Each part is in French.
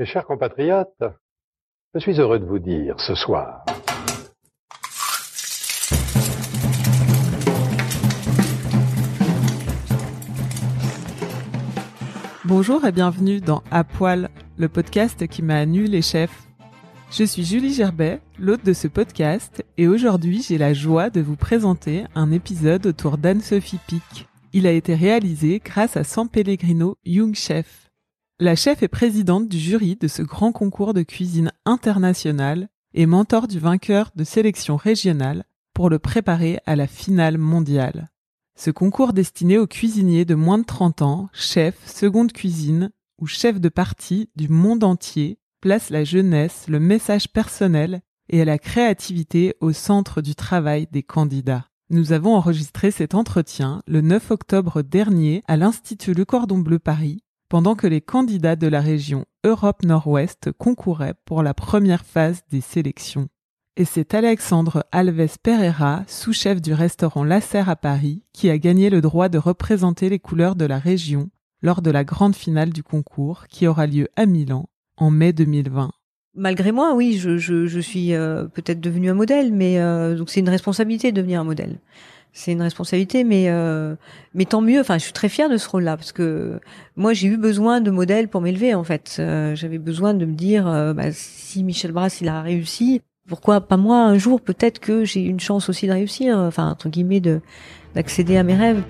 Mes chers compatriotes, je suis heureux de vous dire ce soir Bonjour et bienvenue dans À Poil, le podcast qui m'a nu les chefs. Je suis Julie Gerbet, l'hôte de ce podcast, et aujourd'hui j'ai la joie de vous présenter un épisode autour d'Anne-Sophie Pic. Il a été réalisé grâce à San Pellegrino Young Chef. La chef est présidente du jury de ce grand concours de cuisine internationale et mentor du vainqueur de sélection régionale pour le préparer à la finale mondiale. Ce concours destiné aux cuisiniers de moins de 30 ans, chefs, seconde cuisine ou chefs de partie du monde entier place la jeunesse, le message personnel et la créativité au centre du travail des candidats. Nous avons enregistré cet entretien le 9 octobre dernier à l'Institut Le Cordon Bleu Paris pendant que les candidats de la région Europe Nord-Ouest concouraient pour la première phase des sélections. Et c'est Alexandre Alves Pereira, sous-chef du restaurant Lasserre à Paris, qui a gagné le droit de représenter les couleurs de la région lors de la grande finale du concours qui aura lieu à Milan en mai 2020. Malgré moi, oui, je, suis euh, peut-être devenu un modèle, mais euh, donc c'est une responsabilité de devenir un modèle c'est une responsabilité, mais euh, mais tant mieux. Enfin, je suis très fière de ce rôle-là parce que moi, j'ai eu besoin de modèles pour m'élever. En fait, euh, j'avais besoin de me dire, euh, bah, si Michel Brass il a réussi, pourquoi pas moi un jour Peut-être que j'ai une chance aussi de réussir. Enfin, entre guillemets, de d'accéder à mes rêves.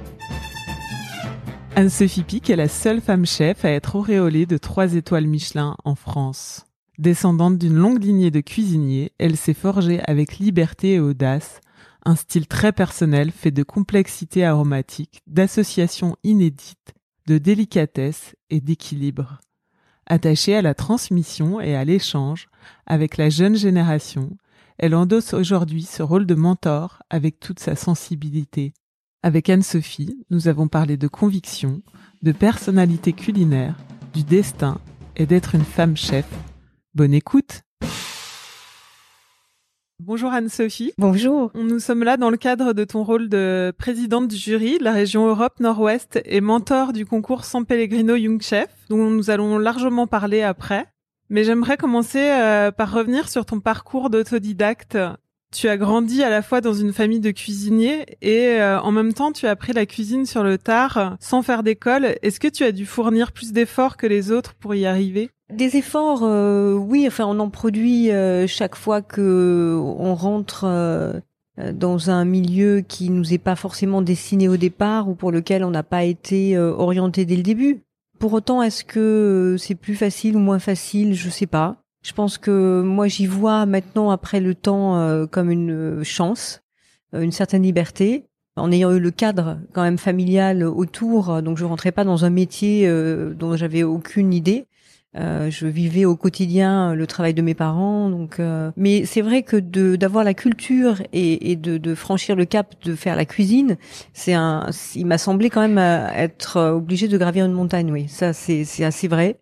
Anne-Sophie Pic est la seule femme chef à être auréolée de trois étoiles Michelin en France. Descendante d'une longue lignée de cuisiniers, elle s'est forgée avec liberté et audace un style très personnel fait de complexité aromatique, d'associations inédites, de délicatesse et d'équilibre. Attachée à la transmission et à l'échange avec la jeune génération, elle endosse aujourd'hui ce rôle de mentor avec toute sa sensibilité. Avec Anne-Sophie, nous avons parlé de conviction, de personnalité culinaire, du destin et d'être une femme chef. Bonne écoute Bonjour Anne-Sophie. Bonjour. Nous sommes là dans le cadre de ton rôle de présidente du jury de la région Europe Nord-Ouest et mentor du concours San Pellegrino Young Chef, dont nous allons largement parler après. Mais j'aimerais commencer euh, par revenir sur ton parcours d'autodidacte. Tu as grandi à la fois dans une famille de cuisiniers et euh, en même temps tu as appris la cuisine sur le tard sans faire d'école. Est-ce que tu as dû fournir plus d'efforts que les autres pour y arriver? Des efforts, euh, oui. Enfin, on en produit euh, chaque fois que on rentre euh, dans un milieu qui nous est pas forcément destiné au départ ou pour lequel on n'a pas été orienté dès le début. Pour autant, est-ce que c'est plus facile ou moins facile? Je sais pas. Je pense que moi, j'y vois maintenant, après le temps, comme une chance, une certaine liberté en ayant eu le cadre quand même familial autour, donc je rentrais pas dans un métier dont j'avais aucune idée. Euh, je vivais au quotidien le travail de mes parents, donc. Euh, mais c'est vrai que d'avoir la culture et, et de, de, franchir le cap de faire la cuisine, c'est un. Il m'a semblé quand même euh, être obligé de gravir une montagne. Oui, ça c'est assez vrai.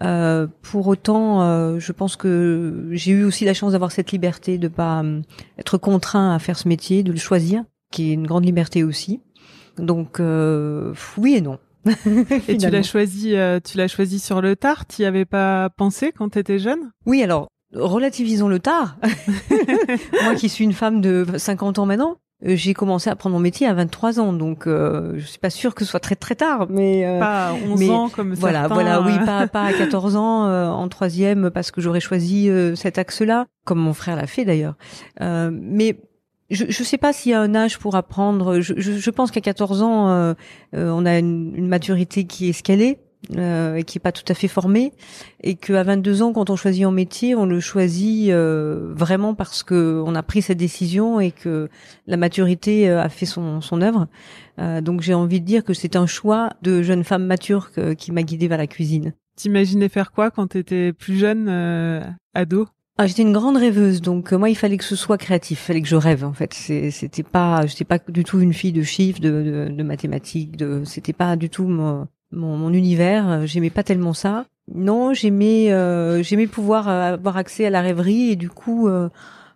Euh, pour autant, je pense que j'ai eu aussi la chance d'avoir cette liberté de pas être contraint à faire ce métier, de le choisir, qui est une grande liberté aussi. Donc oui et non. Et tu l'as choisi, euh, tu l'as choisi sur le tard? Tu y avais pas pensé quand tu étais jeune? Oui, alors relativisons le tard. Moi, qui suis une femme de 50 ans maintenant, euh, j'ai commencé à apprendre mon métier à 23 ans, donc euh, je suis pas sûre que ce soit très très tard, mais euh, pas à 11 ans comme voilà, certains, voilà, oui, pas pas à 14 ans en troisième parce que j'aurais choisi cet axe-là, comme mon frère l'a fait d'ailleurs. mais je ne sais pas s'il y a un âge pour apprendre. Je, je, je pense qu'à 14 ans, euh, euh, on a une, une, maturité qui est escalée euh, et qui est pas tout à fait formée, et qu'à 22 ans, quand on choisit un métier, on le choisit euh, vraiment parce que on a pris cette décision et que la maturité euh, a fait son, son œuvre. donc j'ai envie de dire que c'est un choix de jeune femme mature qui m'a guidée vers la cuisine. T'imaginais faire quoi quand tu étais plus jeune, ado? Ah, j'étais une grande rêveuse, donc euh, moi il fallait que ce soit créatif, il fallait que je rêve en fait. C'était pas, j'étais pas du tout une fille de chiffres, de, de, de mathématiques, de, c'était pas du tout mon, mon, mon univers. J'aimais pas tellement ça. Non, j'aimais, euh, j'aimais pouvoir euh, avoir accès à la rêverie et du coup,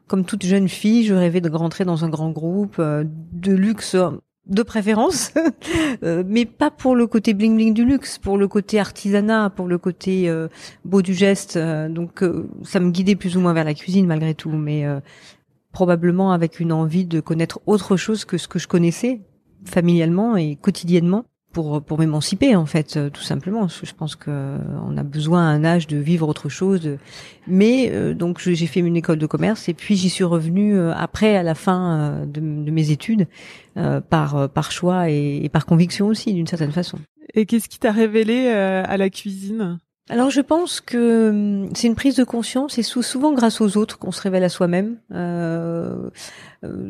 comme toute jeune fille, je rêvais de rentrer dans un grand groupe de luxe de préférence, euh, mais pas pour le côté bling bling du luxe, pour le côté artisanat, pour le côté euh, beau du geste. Euh, donc ça me guidait plus ou moins vers la cuisine malgré tout, mais probablement avec une envie de connaître autre chose que ce que je connaissais familialement et quotidiennement pour pour m'émanciper en fait euh, tout simplement. Je pense que euh, on a besoin à un âge de vivre autre chose mais euh, donc j'ai fait une école de commerce et puis j'y suis revenue après à la fin de, mes études par par choix et, et par conviction aussi d'une certaine façon. Et qu'est-ce qui t'a révélé à la cuisine? Alors je pense que hum, c'est une prise de conscience et souvent grâce aux autres qu'on se révèle à soi-même. Euh,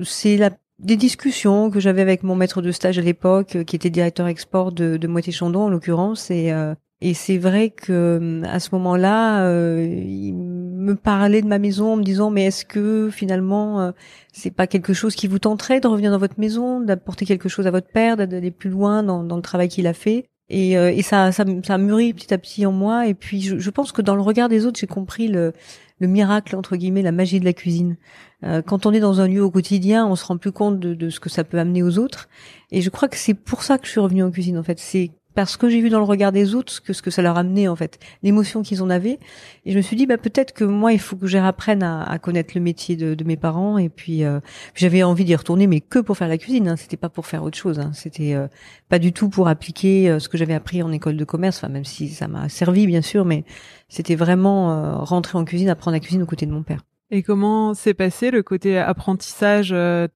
c'est la des discussions que j'avais avec mon maître de stage à l'époque, euh, qui était directeur export de, de Moitié-Chandon en l'occurrence, et euh, et c'est vrai que euh, à ce moment-là, euh, il me parlait de ma maison en me disant mais est-ce que finalement c'est pas quelque chose qui vous tenterait de revenir dans votre maison, d'apporter quelque chose à votre père, d'aller plus loin dans, dans le travail qu'il a fait? Et, et ça, ça, ça mûrit petit à petit en moi. Et puis je, je pense que dans le regard des autres, j'ai compris le, le miracle entre guillemets, la magie de la cuisine. Euh, quand on est dans un lieu au quotidien, on se rend plus compte de, de, ce que ça peut amener aux autres. Et je crois que c'est pour ça que je suis revenue en cuisine. En fait, c'est parce que j'ai vu dans le regard des autres que, ce que ça leur amenait en fait, l'émotion qu'ils en avaient. Et je me suis dit bah peut-être que moi il faut que j'apprenne à, à connaître le métier de, de mes parents. Et puis euh, j'avais envie d'y retourner, mais que pour faire la cuisine. Hein. C'était pas pour faire autre chose. Hein. C'était euh, pas du tout pour appliquer euh, ce que j'avais appris en école de commerce. Enfin même si ça m'a servi bien sûr, mais c'était vraiment rentrer en cuisine, apprendre la cuisine aux côtés de mon père. Et comment s'est passé le côté apprentissage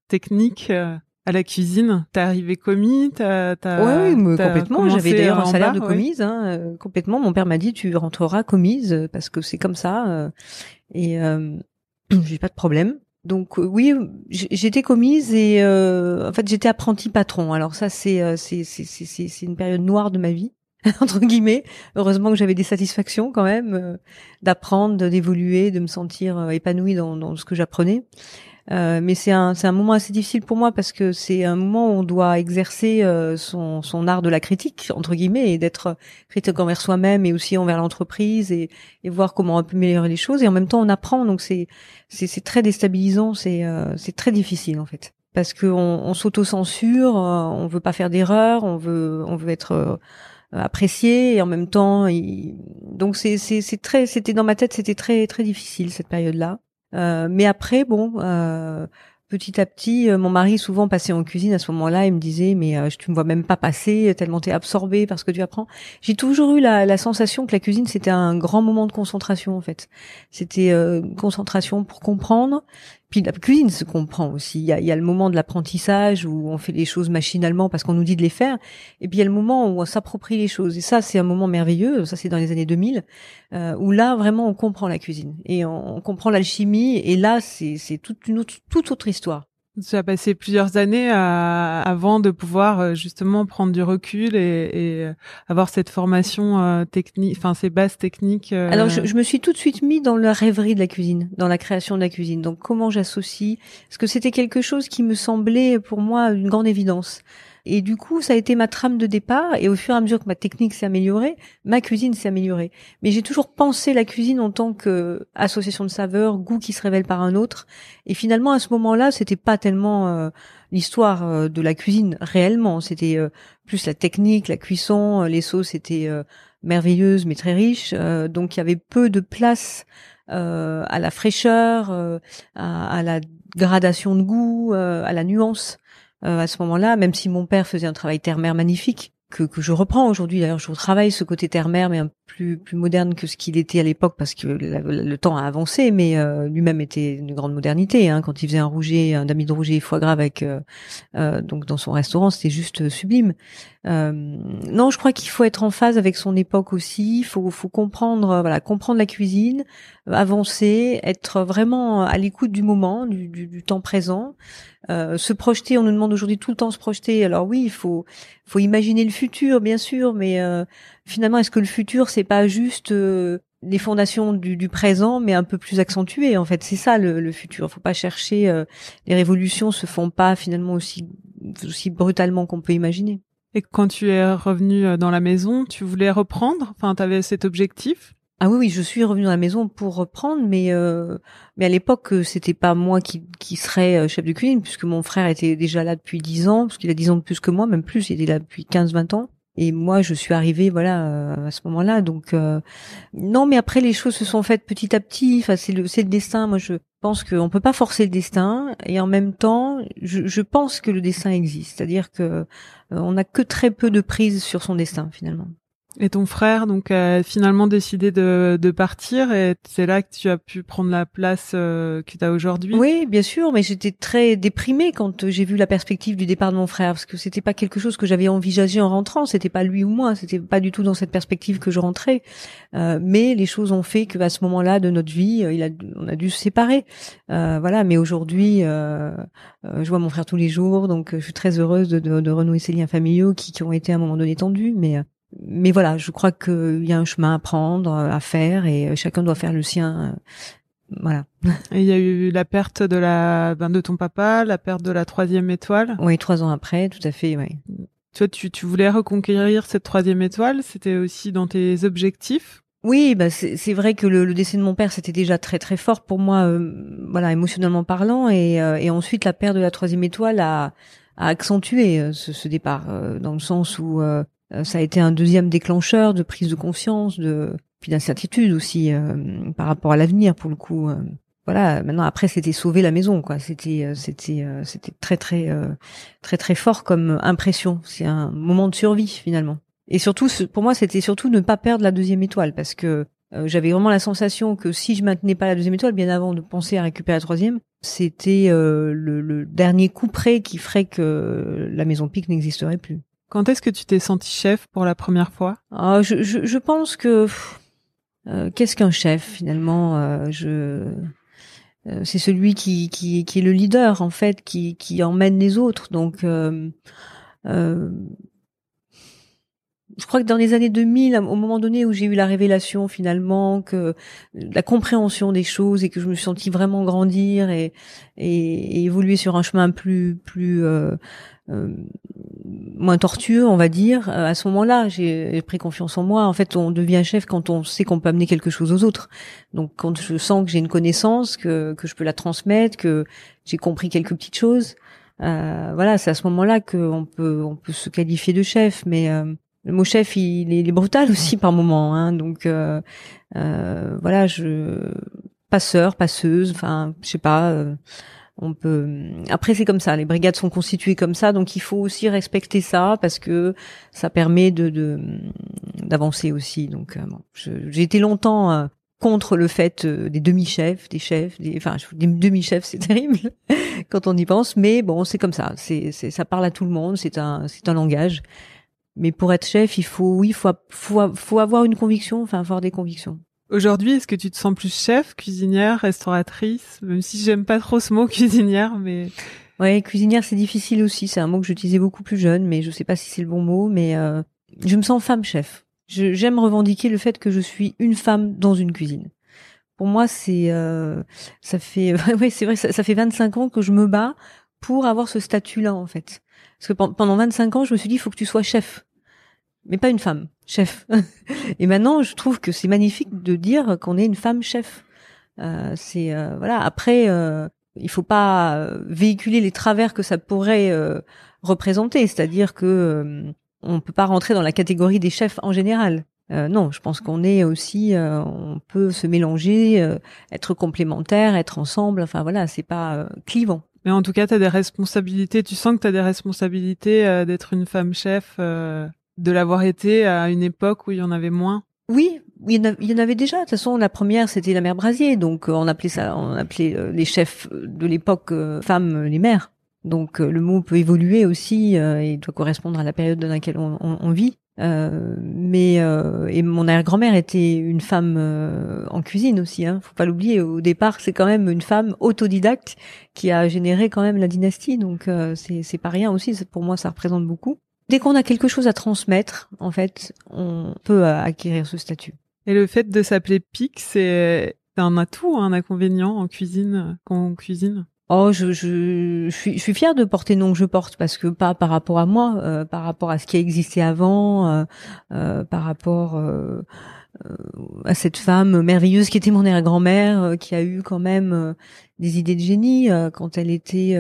technique à la cuisine T'es arrivé commis t'as, Oui, complètement. J'avais d'ailleurs un salaire de commise. Hein, euh, complètement. Mon père m'a dit tu rentreras commise euh, parce que c'est comme ça. Euh, et euh, j'ai pas de problème. Donc oui, j'étais commise et en fait j'étais apprenti patron. Alors ça c'est c'est c'est c'est c'est une période noire de ma vie entre guillemets. Heureusement que j'avais des satisfactions quand même d'apprendre, d'évoluer, de me sentir épanouie dans, dans ce que j'apprenais. Euh, mais c'est un, un moment assez difficile pour moi parce que c'est un moment où on doit exercer euh, son, son art de la critique entre guillemets et d'être critique envers soi-même et aussi envers l'entreprise et, et voir comment on peut améliorer les choses et en même temps on apprend donc c'est c'est, très déstabilisant c'est euh, c'est très difficile en fait parce que on, s'auto-censure on veut pas faire d'erreurs on veut on veut être apprécié et en même temps donc c'est c'est très c'était dans ma tête c'était très très difficile cette période là euh, mais après, bon, euh, petit à petit, euh, mon mari souvent passait en cuisine à ce moment-là, il me disait mais euh, tu me vois même pas passer tellement t'es absorbé parce que tu apprends. J'ai toujours eu la, la, sensation que la cuisine c'était un grand moment de concentration en fait. C'était euh, concentration pour comprendre. Puis la cuisine se comprend aussi. Il y a, il y a le moment de l'apprentissage où on fait les choses machinalement parce qu'on nous dit de les faire. Et puis il y a le moment où on s'approprie les choses. Et ça c'est un moment merveilleux. Ça c'est dans les années 2000 euh, où là vraiment on comprend la cuisine et on, comprend l'alchimie. Et là c'est c'est toute une autre toute autre histoire. Tu as passé plusieurs années à, avant de pouvoir euh, justement prendre du recul et, et euh, avoir cette formation euh, technique, enfin ces bases techniques. Alors je, je, me suis tout de suite mis dans la rêverie de la cuisine, dans la création de la cuisine. Donc comment j'associe? Parce que c'était quelque chose qui me semblait pour moi une grande évidence. Et du coup, ça a été ma trame de départ. Et au fur et à mesure que ma technique s'est améliorée, ma cuisine s'est améliorée. Mais j'ai toujours pensé la cuisine en tant que association de saveurs, goût qui se révèle par un autre. Et finalement, à ce moment-là, c'était pas tellement euh, l'histoire euh, de la cuisine réellement. C'était euh, plus la technique, la cuisson. les sauces étaient merveilleuses mais très riches. donc il y avait peu de place à la fraîcheur, à, à, la gradation de goût, à la nuance. Euh, à ce moment-là, même si mon père faisait un travail terre-mère magnifique, que, que je reprends aujourd'hui. D'ailleurs, je retravaille ce côté terre-mère, mais un plus plus moderne que ce qu'il était à l'époque, parce que le temps a avancé. Mais euh, lui-même était une grande modernité. Hein, quand il faisait un rouget, un dami de rouget et foie gras avec euh, euh, donc dans son restaurant, c'était juste sublime. non, je crois qu'il faut être en phase avec son époque aussi. Il faut faut comprendre voilà comprendre la cuisine, avancer, être vraiment à l'écoute du moment, du, du, temps présent. Euh, se projeter, on nous demande aujourd'hui tout le temps se projeter. Alors oui, il faut, faut imaginer le futur, bien sûr, mais euh, finalement, est-ce que le futur, c'est pas juste euh, les fondations du, du, présent, mais un peu plus accentuées En fait, c'est ça le, le futur. Il faut pas chercher. les révolutions se font pas finalement aussi aussi brutalement qu'on peut imaginer. Et quand tu es revenu dans la maison, tu voulais reprendre? Enfin, tu avais cet objectif? Ah oui, oui, je suis revenue à la maison pour reprendre, mais euh, mais à l'époque, c'était pas moi qui, qui serais chef de cuisine, puisque mon frère était déjà là depuis dix ans, parce qu'il a dix ans de plus que moi, même plus, il était là depuis 15-20 ans. Et moi, je suis arrivée, voilà, à ce moment-là. Donc, non, mais après, les choses se sont faites petit à petit. Enfin, c'est le, c'est le destin. Moi, je pense qu'on peut pas forcer le destin, et en même temps, je, je pense que le destin existe. C'est-à-dire que on n'a que très peu de prise sur son destin, finalement. Et ton frère donc a finalement décidé de, de partir et c'est là que tu as pu prendre la place euh, que tu as aujourd'hui? Oui, bien sûr, mais j'étais très déprimée quand j'ai vu la perspective du départ de mon frère parce que c'était pas quelque chose que j'avais envisagé en rentrant, c'était pas lui ou moi, c'était pas du tout dans cette perspective que je rentrais. Euh, mais les choses ont fait qu'à ce moment-là de notre vie, euh, il a, on a dû se séparer. Euh, voilà, mais aujourd'hui, euh, je vois mon frère tous les jours, donc je suis très heureuse de, de, de renouer ces liens familiaux qui, qui ont été à un moment donné tendus, mais mais voilà, je crois qu'il y a un chemin à prendre, à faire, et chacun doit faire le sien. Voilà. Et il y a eu la perte de la, ben de ton papa, la perte de la troisième étoile. Oui, trois ans après, tout à fait, oui. Toi, tu, tu voulais reconquérir cette troisième étoile. C'était aussi dans tes objectifs? Oui, bah c'est vrai que le, décès de mon père c'était déjà très très fort pour moi, euh, voilà émotionnellement parlant, et, euh, et ensuite la perte de la troisième étoile a, a accentué euh, ce, ce, départ dans le sens où euh, ça a été un deuxième déclencheur de prise de conscience, de puis d'incertitude aussi euh, par rapport à l'avenir pour le coup. Euh. voilà, maintenant après c'était sauver la maison quoi. C'était c'était c'était très très très très fort comme impression. C'est un moment de survie finalement. Et surtout pour moi c'était surtout ne pas perdre la deuxième étoile parce que j'avais vraiment la sensation que si je maintenais pas la deuxième étoile, bien avant de penser à récupérer la troisième, c'était le, le, dernier coup près qui ferait que la maison pique n'existerait plus. Quand est-ce que tu t'es senti chef pour la première fois? Ah, je, je, pense que euh, qu'est-ce qu'un chef finalement euh, Je euh, c'est celui qui, qui, qui est le leader en fait, qui, qui emmène les autres. Donc je crois que dans les années 2000, au moment donné où j'ai eu la révélation finalement que la compréhension des choses et que je me suis sentie vraiment grandir et, et, et évoluer sur un chemin plus plus moins tortueux, on va dire. Euh, à ce moment-là, j'ai pris confiance en moi. En fait, on devient chef quand on sait qu'on peut amener quelque chose aux autres. Donc, quand je sens que j'ai une connaissance, que, que je peux la transmettre, que j'ai compris quelques petites choses, euh, voilà, c'est à ce moment-là qu'on peut on peut se qualifier de chef. Mais euh, le mot chef, il, est, brutal aussi par moment. Hein, donc, euh, voilà, je passeur, passeuse, enfin, je sais pas on peut. Après, c'est comme ça. Les brigades sont constituées comme ça, donc il faut aussi respecter ça parce que ça permet de d'avancer aussi. Donc, euh, j'ai été longtemps euh, contre le fait euh, des demi-chefs, des chefs, des, enfin des demi-chefs, c'est terrible quand on y pense, mais bon, c'est comme ça. C'est ça parle à tout le monde. C'est un c'est un langage. Mais pour être chef, il faut oui, faut faut, faut avoir une conviction, enfin avoir des convictions. Aujourd'hui, est-ce que tu te sens plus chef, cuisinière, restauratrice? Même si j'aime pas trop ce mot cuisinière, mais... Ouais, cuisinière, c'est difficile aussi. C'est un mot que j'utilisais beaucoup plus jeune, mais je sais pas si c'est le bon mot. Mais euh, je me sens femme chef. J'aime revendiquer le fait que je suis une femme dans une cuisine. Pour moi, c'est euh, ça fait ouais, c'est vrai, ça, ça fait 25 ans que je me bats pour avoir ce statut-là en fait. Parce que pendant 25 ans, je me suis dit, il faut que tu sois chef mais pas une femme chef. et maintenant, je trouve que c'est magnifique de dire qu'on est une femme chef. Euh, c'est euh, voilà. Après, euh, il faut pas véhiculer les travers que ça pourrait euh, représenter, c'est-à-dire que euh, on peut pas rentrer dans la catégorie des chefs en général. non, je pense qu'on est aussi, on peut se mélanger, être complémentaires, être ensemble. Enfin voilà, c'est pas clivant. Mais en tout cas, tu as des responsabilités. Tu sens que tu as des responsabilités d'être une femme chef de l'avoir été à une époque où il y en avait moins? Oui, il y en avait déjà. De toute façon, la première, c'était la mère Brasier. Donc, euh, on appelait ça, on appelait euh, les chefs de l'époque euh, femmes les mères. Donc, le mot peut évoluer aussi et doit correspondre à la période dans laquelle on, vit. mais et mon arrière-grand-mère était une femme en cuisine aussi. Hein, faut pas l'oublier. Au départ, c'est quand même une femme autodidacte qui a généré quand même la dynastie. Donc, c'est pas rien aussi. Pour moi, ça représente beaucoup dès qu'on a quelque chose à transmettre, en fait, on peut euh, acquérir ce statut. Et le fait de s'appeler Pic, c'est un atout, un inconvénient en cuisine, quand on cuisine? Oh, je, je, suis, je suis fière de porter le nom que je porte parce que pas par rapport à moi, euh, par rapport à ce qui a existé avant, euh, par rapport à cette femme merveilleuse qui était mon arrière-grand-mère, qui a eu quand même des idées de génie quand elle était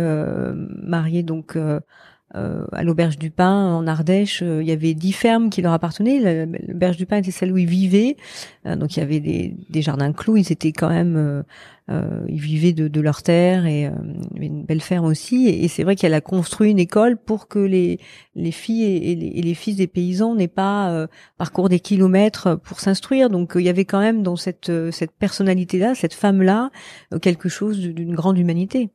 mariée donc euh, à l'auberge du Pin en Ardèche, euh, il y avait dix fermes qui leur appartenaient. L'auberge du Pin était celle où ils vivaient, euh, donc il y avait des, jardins clous. Ils étaient quand même, ils vivaient de, de leur terre et une belle ferme aussi. Et, c'est vrai qu'elle a construit une école pour que les les filles et, les, fils des paysans n'aient pas parcours des kilomètres pour s'instruire. Donc il y avait quand même dans cette cette personnalité là, cette femme là, quelque chose d'une grande humanité.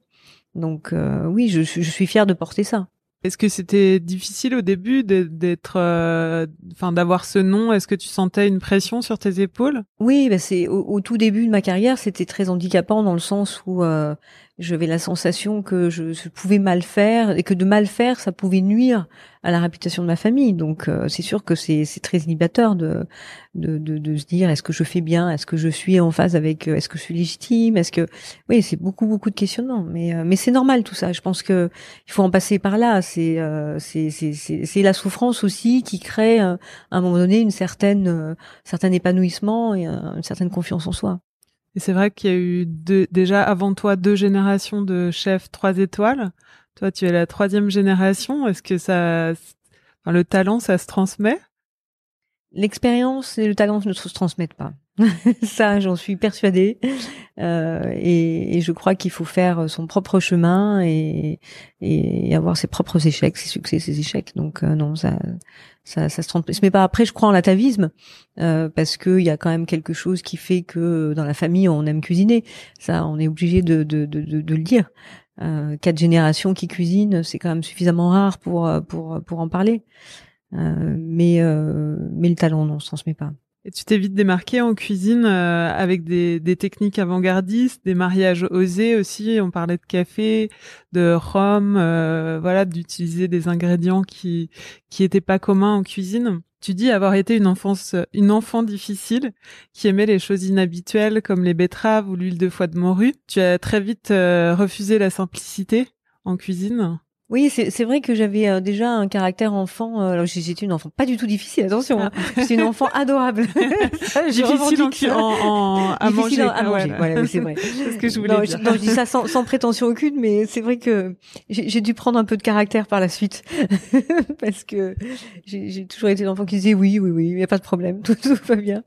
Donc oui, je, je suis fière de porter ça. Est-ce que c'était difficile au début d'être, euh, enfin, d'avoir ce nom? Est-ce que tu sentais une pression sur tes épaules? Oui, bah c'est au, tout début de ma carrière, c'était très handicapant dans le sens où euh, j'avais la sensation que je, pouvais mal faire et que de mal faire, ça pouvait nuire à la réputation de ma famille. Donc euh, c'est sûr que c'est très inhibiteur de, de, de, de se dire est-ce que je fais bien, est-ce que je suis en phase avec, euh, est-ce que je suis légitime, est-ce que oui c'est beaucoup beaucoup de questionnements. Mais euh, mais c'est normal tout ça. Je pense que il faut en passer par là. C'est c'est c'est la souffrance aussi qui crée à un moment donné une certaine certain épanouissement et une certaine confiance en soi. Et c'est vrai qu'il y a eu déjà avant toi deux générations de chefs trois étoiles. Toi, tu es la troisième génération. Est-ce que ça, le talent, ça se transmet? L'expérience et le talent ne se transmettent pas. ça, j'en suis persuadée. Euh, et, je crois qu'il faut faire son propre chemin et, et, avoir ses propres échecs, ses succès, ses échecs. Donc euh, non, ça, ça, ça se transmet pas. Après, je crois en l'atavisme euh, parce qu'il y a quand même quelque chose qui fait que dans la famille, on aime cuisiner. Ça, on est obligé de, de, de, de, le dire. Euh, quatre générations qui cuisinent, c'est quand même suffisamment rare pour pour pour en parler. Euh, mais mais le talent, non, on se transmet pas. Et tu t'es vite démarqué en cuisine euh, avec des, des techniques avant-gardistes, des mariages osés aussi. On parlait de café, de rhum, euh, voilà, d'utiliser des ingrédients qui qui étaient pas communs en cuisine. Tu dis avoir été une enfance, une enfant difficile qui aimait les choses inhabituelles comme les betteraves ou l'huile de foie de morue. Tu as très vite refusé la simplicité en cuisine. Oui, c'est vrai que j'avais euh, déjà un caractère enfant. Euh, alors j'étais une enfant pas du tout difficile, attention. Hein. C'est une enfant adorable. difficile en, en, à manger. à manger. Voilà, c'est vrai. c'est ce que je voulais dire. Je, non, je dis ça sans, sans prétention aucune, mais c'est vrai que j'ai dû prendre un peu de caractère par la suite parce que j'ai toujours été l'enfant qui disait oui, oui, oui, il y a pas de problème, tout, tout va bien.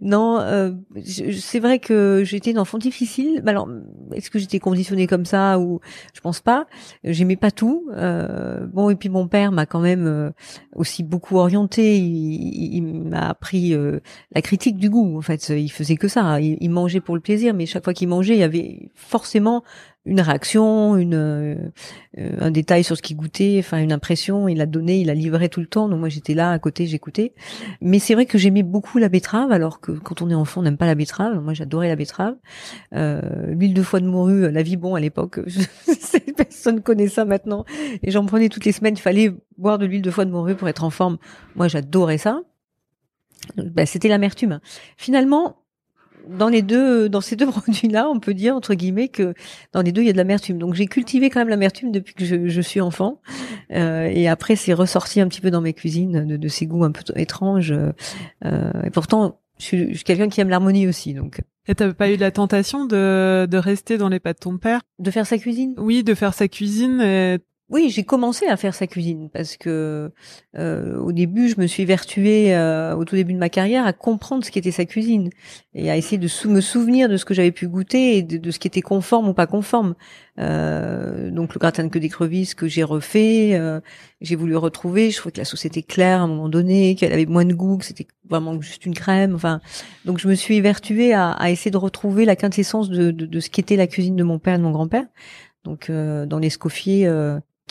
Non, euh, c'est vrai que j'étais une enfant difficile. Alors, est-ce que j'étais conditionnée comme ça ou je pense pas. J'aimais pas tout. Euh, bon, et puis mon père m'a quand même euh, aussi beaucoup orienté. Il, m'a appris euh, la critique du goût. En fait, il faisait que ça. Il, mangeait pour le plaisir, mais chaque fois qu'il mangeait, il y avait forcément une réaction, une euh, un détail sur ce qu'il goûtait, enfin une impression. Il a donné, il a livré tout le temps. Donc moi j'étais là à côté, j'écoutais. Mais c'est vrai que j'aimais beaucoup la betterave, alors que quand on est enfant, on n'aime pas la betterave. Moi j'adorais la betterave. Euh, L'huile de foie de morue, la vie bon à l'époque, personne connaît ça maintenant. Et j'en prenais toutes les semaines. Il fallait boire de l'huile de foie de morue pour être en forme. Moi j'adorais ça. Ben, c'était l'amertume. Finalement, dans les deux, dans ces deux produits-là, on peut dire entre guillemets que dans les deux il y a de l'amertume. Donc j'ai cultivé quand même l'amertume depuis que je, je suis enfant, euh, et après c'est ressorti un petit peu dans mes cuisines de, de ces goûts un peu étranges. Euh, et pourtant, je suis, je suis quelqu'un qui aime l'harmonie aussi, donc. Et t'avais pas eu la tentation de, de rester dans les pas de ton père? De faire sa cuisine? Oui, de faire sa cuisine. Et oui, j'ai commencé à faire sa cuisine parce que euh, au début, je me suis vertuée euh, au tout début de ma carrière à comprendre ce qu'était sa cuisine et à essayer de me souvenir de ce que j'avais pu goûter et de, ce qui était conforme ou pas conforme. Euh, donc le gratin de queue d'écrevisses que j'ai refait, j'ai voulu retrouver. Je trouvais que la sauce était claire à un moment donné, qu'elle avait moins de goût, que c'était vraiment juste une crème. Enfin, donc je me suis vertuée à, essayer de retrouver la quintessence de, de, de ce qu'était la cuisine de mon père et de mon grand-père. Donc dans l'escoffier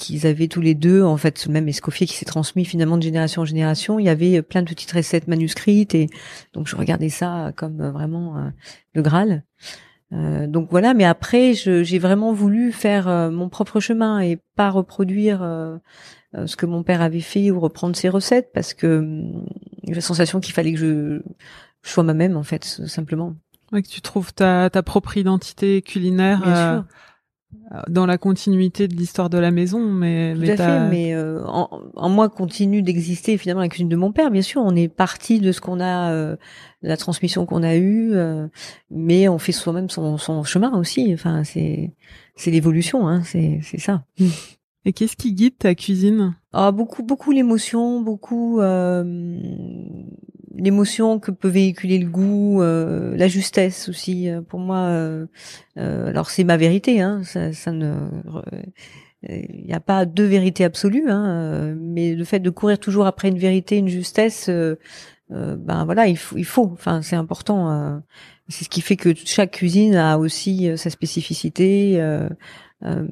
qu'ils avaient tous les deux, en fait, ce même escoffier qui s'est transmis finalement de génération en génération. Il y avait plein de petites recettes manuscrites et donc je regardais ça comme euh, vraiment euh, le Graal. Euh, donc voilà, mais après, j'ai vraiment voulu faire mon propre chemin et pas reproduire ce que mon père avait fait ou reprendre ses recettes parce que hum, j'ai la sensation qu'il fallait que je, sois moi-même en fait, simplement. Ouais, que tu trouves ta, ta propre identité culinaire. Bien sûr dans la continuité de l'histoire de la maison, mais Tout mais à fait, mais euh, en, en moi continue d'exister finalement la cuisine de mon père. Bien sûr, on est parti de ce qu'on a, euh, de la transmission qu'on a eue, euh, mais on fait soi-même son, son chemin aussi. Enfin, c'est c'est l'évolution, hein, c'est c'est ça. Et qu'est-ce qui guide ta cuisine? Ah, beaucoup, beaucoup l'émotion, beaucoup euh, l'émotion que peut véhiculer le goût, euh, la justesse aussi. euh, Pour moi, alors c'est ma vérité, hein, ça, ne, il n'y a pas deux vérités absolues, hein, mais le fait de courir toujours après une vérité, une justesse, ben voilà, il faut, il faut. Enfin, c'est important. c'est ce qui fait que chaque cuisine a aussi sa spécificité. Euh,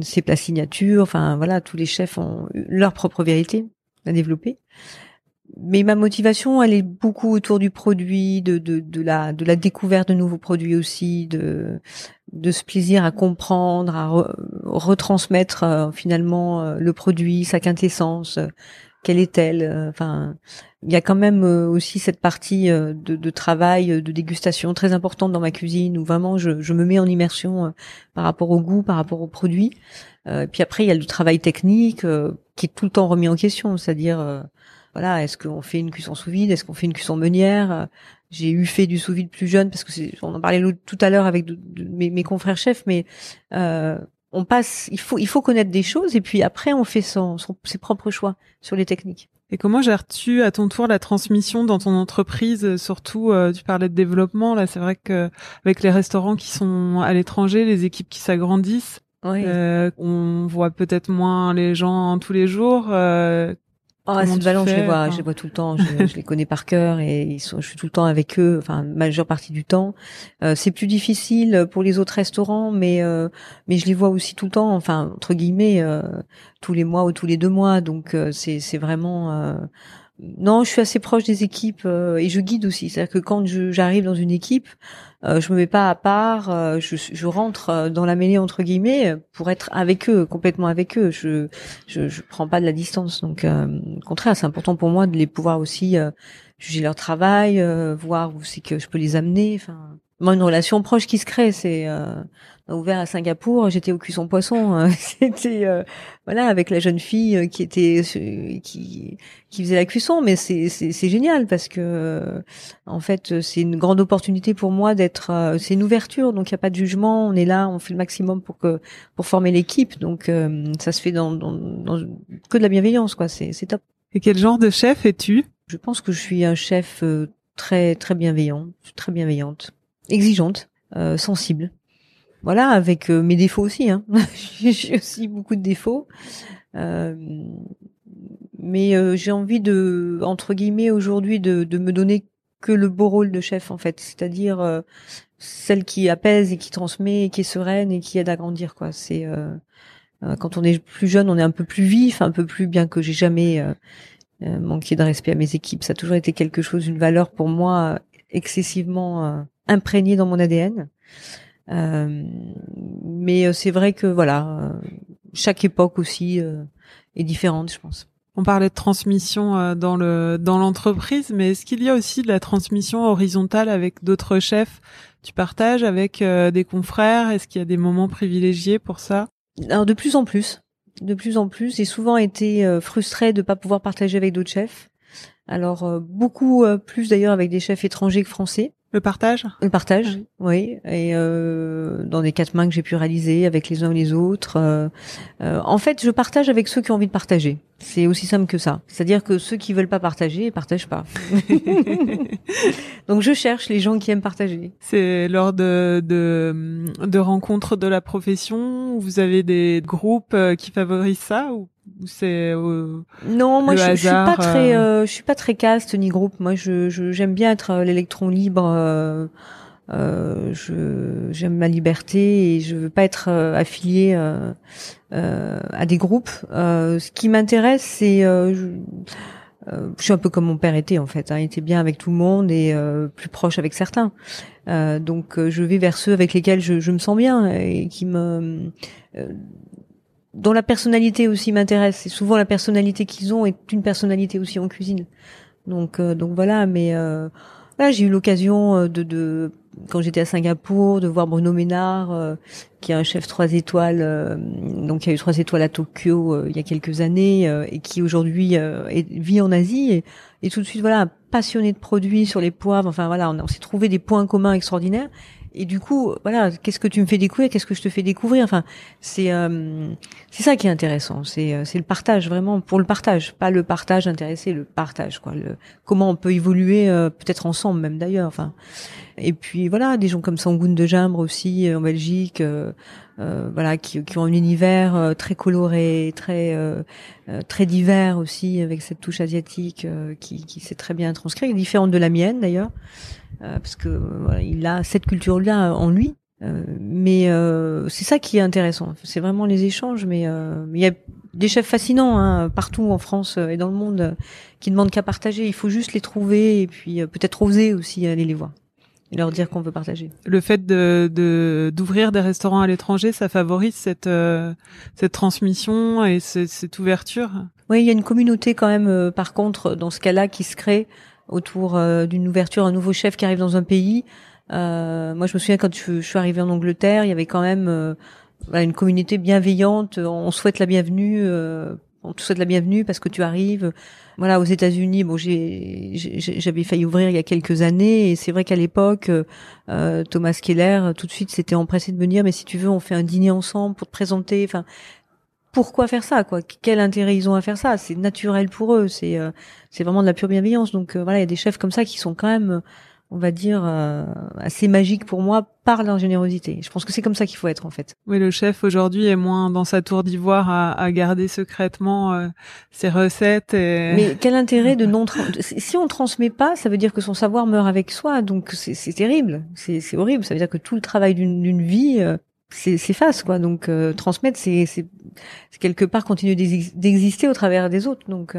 ses plats signatures, enfin voilà, tous les chefs ont leur propre vérité à développer. Mais ma motivation, elle est beaucoup autour du produit, de, de, de la de la découverte de nouveaux produits aussi, de de ce plaisir à comprendre, à re- retransmettre euh, finalement euh, le produit, sa quintessence, euh, quelle est-elle. euh, Enfin, il y a quand même euh, aussi cette partie euh, de, de travail, de dégustation très importante dans ma cuisine où vraiment je, je me mets en immersion par rapport au goût, par rapport au produit. Et puis après, il y a le travail technique qui est tout le temps remis en question, c'est-à-dire voilà, est-ce qu'on fait une cuisson sous vide, est-ce qu'on fait une cuisson meunière? J'ai eu fait du sous vide plus jeune parce que on en parlait tout à l'heure avec mes, mes confrères chefs, mais euh, on passe, il faut il faut connaître des choses et puis après on fait son, son- ses propres choix sur les techniques. Et comment gères-tu à ton tour la transmission dans ton entreprise euh, Surtout, euh, tu parlais de développement. Là, c'est vrai que avec les restaurants qui sont à l'étranger, les équipes qui s'agrandissent, Oui. euh, on voit peut-être moins les gens tous les jours. euh, Ah, c'est tu Valence, je les vois, enfin je les vois tout le temps. Je, je les connais par cœur et ils sont, je suis tout le temps avec eux. Enfin, majeure partie du temps. Euh, c'est plus difficile pour les autres restaurants, mais euh, mais je les vois aussi tout le temps. Enfin, entre guillemets, euh, tous les mois ou tous les deux mois. Donc euh, c'est c'est vraiment. Non, je suis assez proche des équipes euh, et je guide aussi. C'est-à-dire que quand j'arrive dans une équipe, euh, je me mets pas à part. euh, je, je rentre euh, dans la mêlée entre guillemets pour être avec eux, complètement avec eux. Je je, je prends pas de la distance. Donc, euh, au contraire, c'est important pour moi de les pouvoir aussi euh, juger leur travail, voir où c'est que je peux les amener. Enfin, moi, une relation proche qui se crée, c'est a ouvert à Singapour. J'étais au cuisson poisson. euh, C'était euh, voilà avec la jeune fille euh, qui était euh, qui qui faisait la cuisson, mais c'est c'est c'est génial parce que euh, en fait c'est une grande opportunité pour moi d'être. c'est une ouverture, donc il y a pas de jugement. On est là, on fait le maximum pour que pour former l'équipe. Donc euh, ça se fait dans, dans, dans que de la bienveillance, quoi. C'est c'est top. Et quel genre de chef es-tu? Je pense que je suis un chef très très bienveillant, très bienveillante, exigeante, euh, sensible. Voilà, avec euh, mes défauts aussi. Hein. j'ai aussi beaucoup de défauts. Euh, mais euh, j'ai envie de, entre guillemets, aujourd'hui, de, me donner que le beau rôle de chef, en fait. C'est-à-dire celle qui apaise et qui transmet, et qui est sereine et qui aide à grandir, quoi. C'est quand on est plus jeune, on est un peu plus vif, un peu plus bien que j'ai jamais euh, manqué de respect à mes équipes. Ça a toujours été quelque chose, une valeur pour moi excessivement imprégnée dans mon ADN. Euh, mais euh, c'est vrai que voilà, euh, chaque époque aussi euh, est différente, je pense. On parlait de transmission dans le dans l'entreprise, mais est-ce qu'il y a aussi de la transmission horizontale avec d'autres chefs Tu partages avec euh, des confrères? Est-ce qu'il y a des moments privilégiés pour ça? Alors de plus en plus, de plus en plus, j'ai souvent été euh, frustrée de pas pouvoir partager avec d'autres chefs. Alors euh, beaucoup euh, plus d'ailleurs avec des chefs étrangers que français. Le partage Le partage, Ah oui, et euh, dans des quatre mains que j'ai pu réaliser avec les uns ou les autres. euh, euh, en fait, je partage avec ceux qui ont envie de partager. C'est aussi simple que ça. C'est-à-dire que ceux qui veulent pas partager, ils partagent pas. Donc je cherche les gens qui aiment partager. C'est lors de, de de rencontres de la profession où vous avez des groupes euh, qui favorisent ça ou, ou c'est euh, Non, moi Le je, je suis pas très, euh, euh, je suis pas très caste ni groupe. Moi, je je- j'aime bien être euh, l'électron libre. euh, euh, je j'aime ma liberté et je veux pas être affiliée euh, à des groupes. Euh, ce qui m'intéresse, c'est euh, je, je suis un peu comme mon père était en fait. Hein, il était bien avec tout le monde et euh, plus proche avec certains. Euh, donc je vais vers ceux avec lesquels je, je me sens bien et qui me euh, dont la personnalité aussi m'intéresse. Et souvent la personnalité qu'ils ont est une personnalité aussi en cuisine. Donc euh, donc voilà, mais euh, là j'ai eu l'occasion euh, de, de quand j'étais à Singapour, de voir Bruno Ménard, euh, qui est un chef trois étoiles, euh, donc qui a eu trois étoiles à Tokyo euh, il y a quelques années et qui aujourd'hui vit en Asie et, et, tout de suite voilà passionné de produits sur les poivres. Enfin voilà, on, on s'est trouvé des points communs extraordinaires. Et du coup, voilà, qu'est-ce que tu me fais découvrir Qu'est-ce que je te fais découvrir? Enfin, c'est c'est ça qui est intéressant. C'est c'est le partage vraiment pour le partage, pas le partage intéressé, le partage quoi. Le, comment on peut évoluer peut-être ensemble même d'ailleurs. Enfin, et puis voilà, des gens comme Sangoun de Jambre aussi euh, en Belgique, euh, euh, voilà, qui, qui, ont un univers euh, très coloré, très très divers aussi, avec cette touche asiatique qui, qui s'est très bien transcrite, différente de la mienne d'ailleurs, parce que voilà, il a cette culture-là en lui. mais c'est ça qui est intéressant. C'est vraiment les échanges. Mais il y a des chefs fascinants hein, partout en France et dans le monde qui demandent qu'à partager. Il faut juste les trouver et puis peut-être oser aussi aller les voir et leur dire qu'on veut partager. Le fait de d'ouvrir des restaurants à l'étranger, ça favorise cette euh, cette transmission et cette ouverture? Oui, il y a une communauté quand même. Euh, par contre, dans ce cas-là, qui se crée autour euh, d'une ouverture, un nouveau chef qui arrive dans un pays. moi, je me souviens quand je, suis arrivée en Angleterre, il y avait quand même une communauté bienveillante. On souhaite la bienvenue. on te souhaite la bienvenue parce que tu arrives voilà, aux États-Unis, bon, j'avais failli ouvrir il y a quelques années, et c'est vrai qu'à l'époque, euh, Thomas Keller, tout de suite, s'était empressé de me dire, mais si tu veux, on fait un dîner ensemble pour te présenter. Enfin, pourquoi faire ça, quoi? Quel intérêt ils ont à faire ça? C'est naturel pour eux, c'est, euh, c'est vraiment de la pure bienveillance. Donc euh, voilà, il y a des chefs comme ça qui sont quand même on va dire, euh, assez magique pour moi par leur générosité. Je pense que c'est comme ça qu'il faut être en fait. Oui, le chef aujourd'hui est moins dans sa tour d'ivoire à, à, garder secrètement euh, ses recettes. Et... Mais quel intérêt de non si on transmet pas, ça veut dire que son savoir meurt avec soi, donc c'est terrible, c'est horrible. Ça veut dire que tout le travail d'une vie euh, s'efface quoi. Donc euh, transmettre, c'est quelque part continuer d'exister au travers des autres. Donc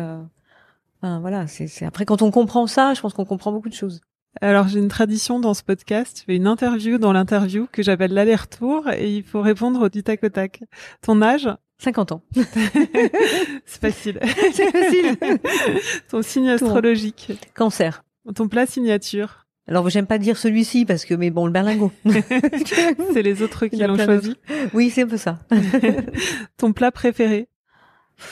enfin, voilà, c'est après quand on comprend ça, je pense qu'on comprend beaucoup de choses. Alors j'ai une tradition dans ce podcast, je fais une interview dans l'interview que j'appelle l'aller-retour et il faut répondre du tac au tac. Ton âge? 50 ans. C'est facile. C'est facile. Ton signe astrologique. Cancer. Ton plat signature. Alors j'aime pas dire celui-ci parce que mais bon le berlingot. c'est les autres qui l'ont choisi. Oui, c'est un peu ça. Ton plat préféré?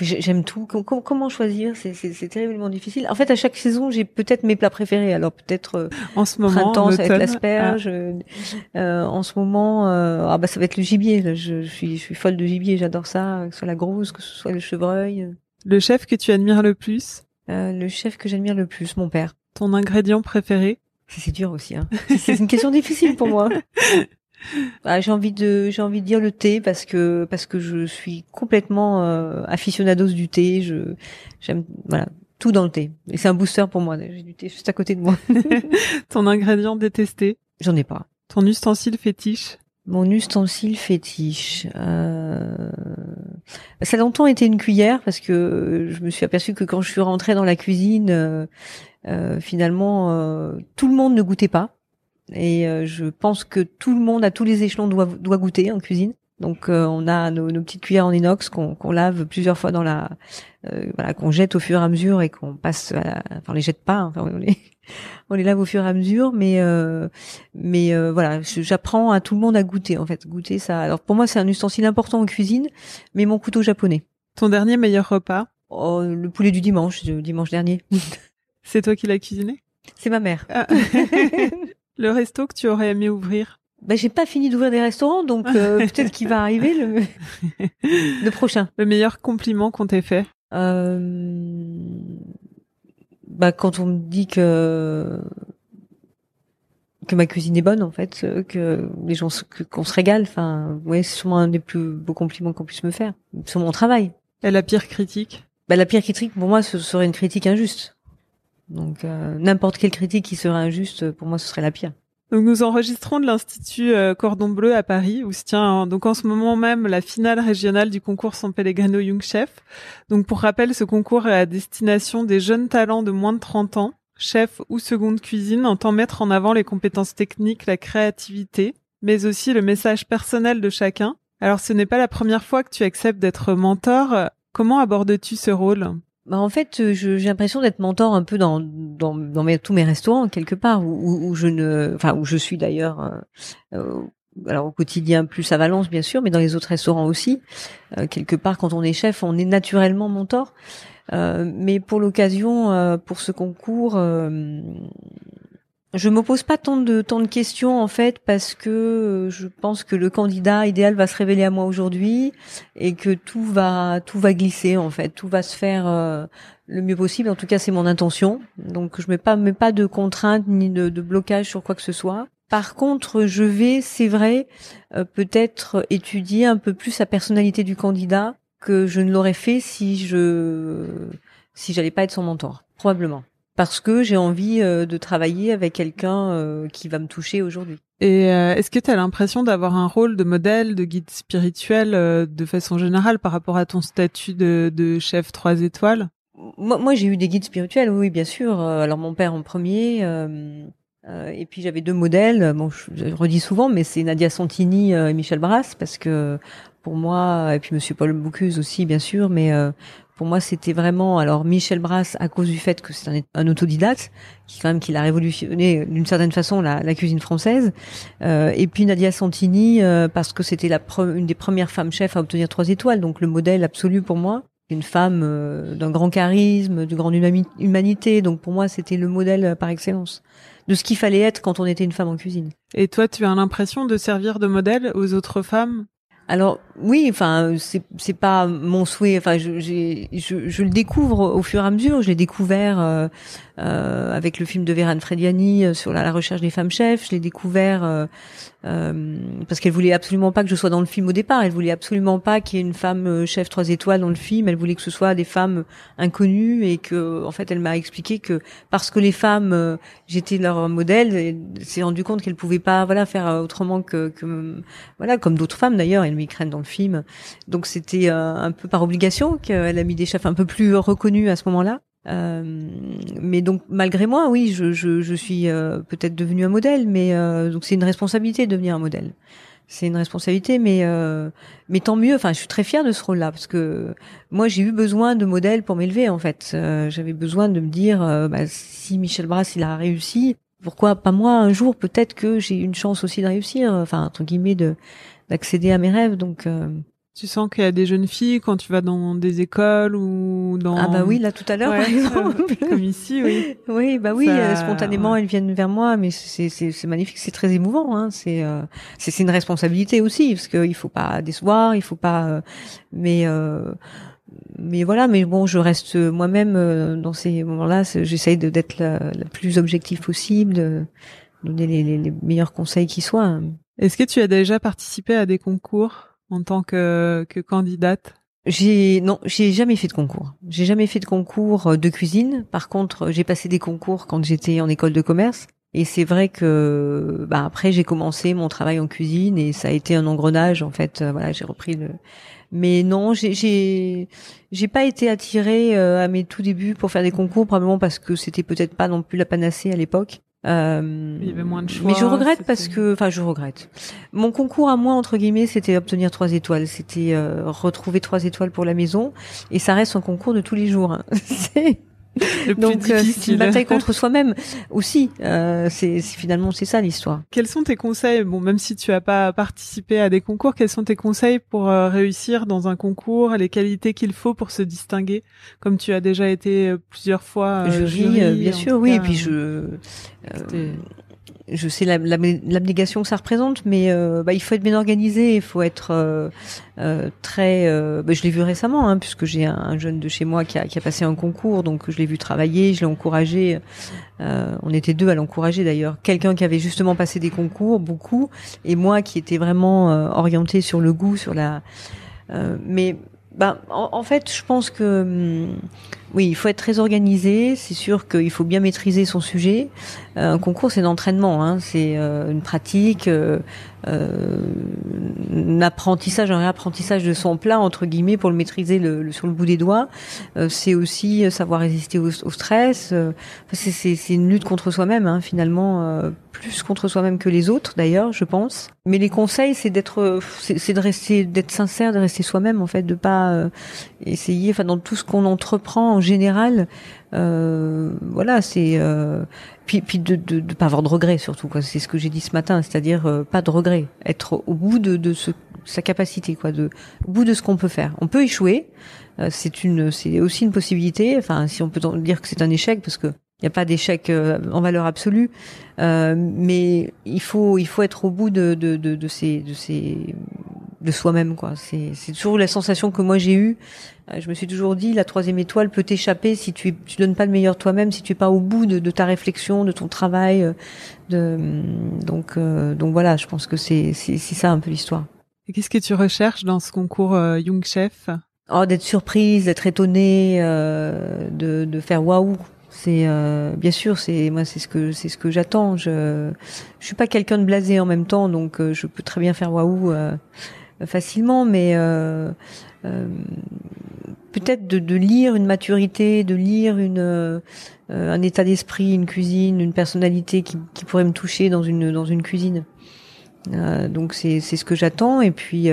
J'aime tout. Comment choisir? C'est terriblement difficile. En fait, à chaque saison, j'ai peut-être mes plats préférés. Alors peut-être euh, en ce moment, printemps, ça va être l'asperge. Ah. Euh, en ce moment, euh, ah bah ça va être le gibier. Je, je, suis, je suis folle de gibier. J'adore ça, que ce soit la grosse, que ce soit le chevreuil. Le chef que tu admires le plus? Le chef que j'admire le plus, mon père. Ton ingrédient préféré? C'est dur aussi. Hein. C'est une question difficile pour moi. Bah, j'ai envie de j'ai envie de dire le thé parce que parce que je suis complètement euh, aficionados du thé. Je j'aime voilà tout dans le thé et c'est un booster pour moi. J'ai du thé juste à côté de moi. Ton ingrédient détesté? J'en ai pas. Ton ustensile fétiche? Mon ustensile fétiche. Euh... Ça a longtemps été une cuillère parce que je me suis aperçue que quand je suis rentrée dans la cuisine, euh, euh finalement, tout le monde ne goûtait pas. Et je pense que tout le monde à tous les échelons doit, doit goûter en cuisine. Donc on a nos, petites cuillères en inox qu'on lave plusieurs fois dans la, voilà, qu'on jette au fur et à mesure et qu'on passe, à enfin on les jette pas, hein, on les lave au fur et à mesure, mais mais voilà, j'apprends à tout le monde à goûter en fait, goûter ça. Alors pour moi c'est un ustensile important en cuisine, mais mon couteau japonais. Ton dernier meilleur repas? Oh, Le poulet du dimanche, du dimanche dernier. c'est toi qui l'as cuisiné? C'est ma mère. Ah. Le resto que tu aurais aimé ouvrir? Ben, j'ai pas fini d'ouvrir des restaurants, donc euh, peut-être qu'il va arriver le... le prochain. Le meilleur compliment qu'on t'ait fait? Euh... bah, Quand on me dit que que ma cuisine est bonne, en fait, que les gens qu'on se régale, enfin, ouais, c'est sûrement un des plus beaux compliments qu'on puisse me faire sur mon travail. Et la pire critique? Bah, La pire critique, pour moi, ce serait une critique injuste. Donc euh, n'importe quelle critique qui serait injuste, pour moi, ce serait la pire. Donc nous enregistrons de l'Institut euh, Cordon Bleu à Paris, où se tient donc en ce moment même la finale régionale du concours San Pellegrino Young Chef. Donc pour rappel, ce concours est à destination des jeunes talents de moins de 30 ans, chefs ou seconde cuisine, entend mettre en avant les compétences techniques, la créativité, mais aussi le message personnel de chacun. Alors ce n'est pas la première fois que tu acceptes d'être mentor. Comment abordes-tu ce rôle? Bah en fait, j'ai l'impression d'être mentor un peu dans dans, dans tous mes restaurants quelque part où, où, je ne, enfin où je suis d'ailleurs. Euh, alors au quotidien plus à Valence bien sûr, mais dans les autres restaurants aussi. Euh, quelque part, quand on est chef, on est naturellement mentor. Euh, mais pour l'occasion, euh, pour ce concours, euh, je me pose pas tant de tant de questions en fait parce que je pense que le candidat idéal va se révéler à moi aujourd'hui et que tout va tout va glisser en fait, tout va se faire le mieux possible. En tout cas, c'est mon intention. Donc je mets pas mets pas de contraintes ni de, de blocage sur quoi que ce soit. Par contre, je vais, c'est vrai, peut-être étudier un peu plus la personnalité du candidat que je ne l'aurais fait si je si j'allais pas être son mentor, probablement. Parce que j'ai envie euh, de travailler avec quelqu'un euh, qui va me toucher aujourd'hui. Et euh, est-ce que tu as l'impression d'avoir un rôle de modèle, de guide spirituel de façon générale par rapport à ton statut de, de chef trois étoiles? Moi, moi j'ai eu des guides spirituels, oui, bien sûr. Alors mon père en premier, et puis j'avais deux modèles. Bon, je, redis souvent, mais c'est Nadia Santini et Michel Brass, parce que pour moi, et puis Monsieur Paul Bocuse aussi, bien sûr, mais euh, pour moi, c'était vraiment alors Michel Brass à cause du fait que c'est un, autodidacte qui quand même qu'il a révolutionné d'une certaine façon la, cuisine française, euh, et puis Nadia Santini euh, parce que c'était la une des premières femmes chefs à obtenir trois étoiles, donc le modèle absolu pour moi. Une femme d'un grand charisme, de grande humanité, donc pour moi c'était le modèle par excellence de ce qu'il fallait être quand on était une femme en cuisine. Et toi, tu as l'impression de servir de modèle aux autres femmes? Alors oui, enfin c'est pas mon souhait. Enfin je, je, je le découvre au fur et à mesure. Je l'ai découvert euh, euh, avec le film de Véran Frediani euh, sur la, recherche des femmes chefs. Je l'ai découvert euh, euh, parce qu'elle voulait absolument pas que je sois dans le film au départ. Elle voulait absolument pas qu'il y ait une femme chef trois étoiles dans le film. Elle voulait que ce soit des femmes inconnues et que en fait elle m'a expliqué que parce que les femmes j'étais leur modèle, elle s'est rendu compte qu'elle pouvait pas voilà faire autrement que, que voilà comme d'autres femmes d'ailleurs. Elle m'écrène dans le film. Donc c'était un peu par obligation qu'elle a mis des chefs un peu plus reconnus à ce moment-là. Euh, mais donc malgré moi, oui, je, je, je suis euh, peut-être devenue un modèle, mais euh, donc c'est une responsabilité de devenir un modèle. C'est une responsabilité, mais euh, mais tant mieux. Enfin, je suis très fière de ce rôle-là parce que moi j'ai eu besoin de modèles pour m'élever. En fait, j'avais besoin de me dire bah, si Michel Brass il a réussi, pourquoi pas moi un jour Peut-être que j'ai une chance aussi de réussir. Enfin entre guillemets de d'accéder à mes rêves. Donc tu sens qu'il y a des jeunes filles quand tu vas dans des écoles ou dans ah bah oui là tout à l'heure par exemple. comme ici oui. Oui bah oui euh, spontanément elles viennent vers moi mais c'est c'est c'est magnifique c'est très émouvant hein. C'est euh, c'est c'est une responsabilité aussi parce qu'il faut pas décevoir il faut pas euh, mais euh, mais voilà mais bon je reste moi-même dans ces moments-là j'essaye d'être la, la, plus objective possible de donner les, les, les meilleurs conseils qui soient. Est-ce que tu as déjà participé à des concours? En tant que, que candidate? J'ai non, j'ai jamais fait de concours. J'ai jamais fait de concours euh, de cuisine. Par contre, j'ai passé des concours quand j'étais en école de commerce. Et c'est vrai que bah après j'ai commencé mon travail en cuisine et ça a été un engrenage en fait. Euh, voilà, j'ai repris le. Mais non, j'ai j'ai pas été attirée euh, à mes tout débuts pour faire des concours probablement parce que c'était peut-être pas non plus la panacée à l'époque. Euh, Il y avait moins de choix. Mais je regrette parce que, enfin, je regrette. Mon concours à moi, entre guillemets, c'était obtenir trois étoiles. C'était euh, retrouver trois étoiles pour la maison. Et ça reste un concours de tous les jours. Hein. Donc euh, c'est une bataille contre soi-même aussi. Euh, c'est finalement c'est ça l'histoire. Quels sont tes conseils? Bon, même si tu as pas participé à des concours, quels sont tes conseils pour euh, réussir dans un concours? Les qualités qu'il faut pour se distinguer, comme tu as déjà été euh, plusieurs fois. jury, bien sûr, oui. et puis je je sais l'abnégation que ça représente, mais euh, bah, il faut être bien organisé, il faut être euh, euh, très. Bah, je l'ai vu récemment, hein, puisque j'ai un, jeune de chez moi qui a, qui a passé un concours, donc je l'ai vu travailler, je l'ai encouragé. on était deux à l'encourager d'ailleurs. Quelqu'un qui avait justement passé des concours, beaucoup, et moi qui était vraiment orienté sur le goût, sur la. mais bah, en, fait, je pense que hum, oui, il faut être très organisé. C'est sûr qu'il faut bien maîtriser son sujet. Euh, un concours, c'est un entraînement, hein, c'est euh, une pratique, euh, un apprentissage, un réapprentissage de son plat entre guillemets pour le maîtriser sur le bout des doigts. c'est aussi savoir résister au, stress. c'est une lutte contre soi-même, hein, finalement, plus contre soi-même que les autres, d'ailleurs, je pense. Mais les conseils, c'est d'être, c'est de rester, d'être sincère, de rester soi-même, en fait, de pas essayer, enfin, dans tout ce qu'on entreprend en général, euh, voilà, c'est puis puis de, de de pas avoir de regrets surtout quoi. C'est ce que j'ai dit ce matin, c'est-à-dire pas de regrets, être au bout de sa capacité quoi, de au bout de ce qu'on peut faire. On peut échouer, c'est aussi une possibilité. Enfin, si on peut dire que c'est un échec parce que il n'y a pas d'échec en valeur absolue, euh, mais il faut il faut être au bout de, de ces de ces de soi-même quoi. C'est c'est toujours la sensation que moi j'ai eue. Euh, je me suis toujours dit la troisième étoile peut t'échapper si tu tu donnes pas le meilleur toi-même, si tu es pas au bout de, de ta réflexion, de ton travail. Euh, de donc donc voilà, je pense que c'est c'est ça un peu l'histoire. Et qu'est-ce que tu recherches dans ce concours Young Chef? Oh, d'être surprise, d'être étonnée, de de faire waouh c'est euh, bien sûr, c'est moi, c'est ce que c'est ce que j'attends. Je je suis pas quelqu'un de blasé en même temps, donc euh, je peux très bien faire waouh euh, facilement, mais peut-être de, de, lire une maturité, de lire une un état d'esprit, une cuisine, une personnalité qui, qui pourrait me toucher dans une dans une cuisine. donc c'est ce que j'attends et puis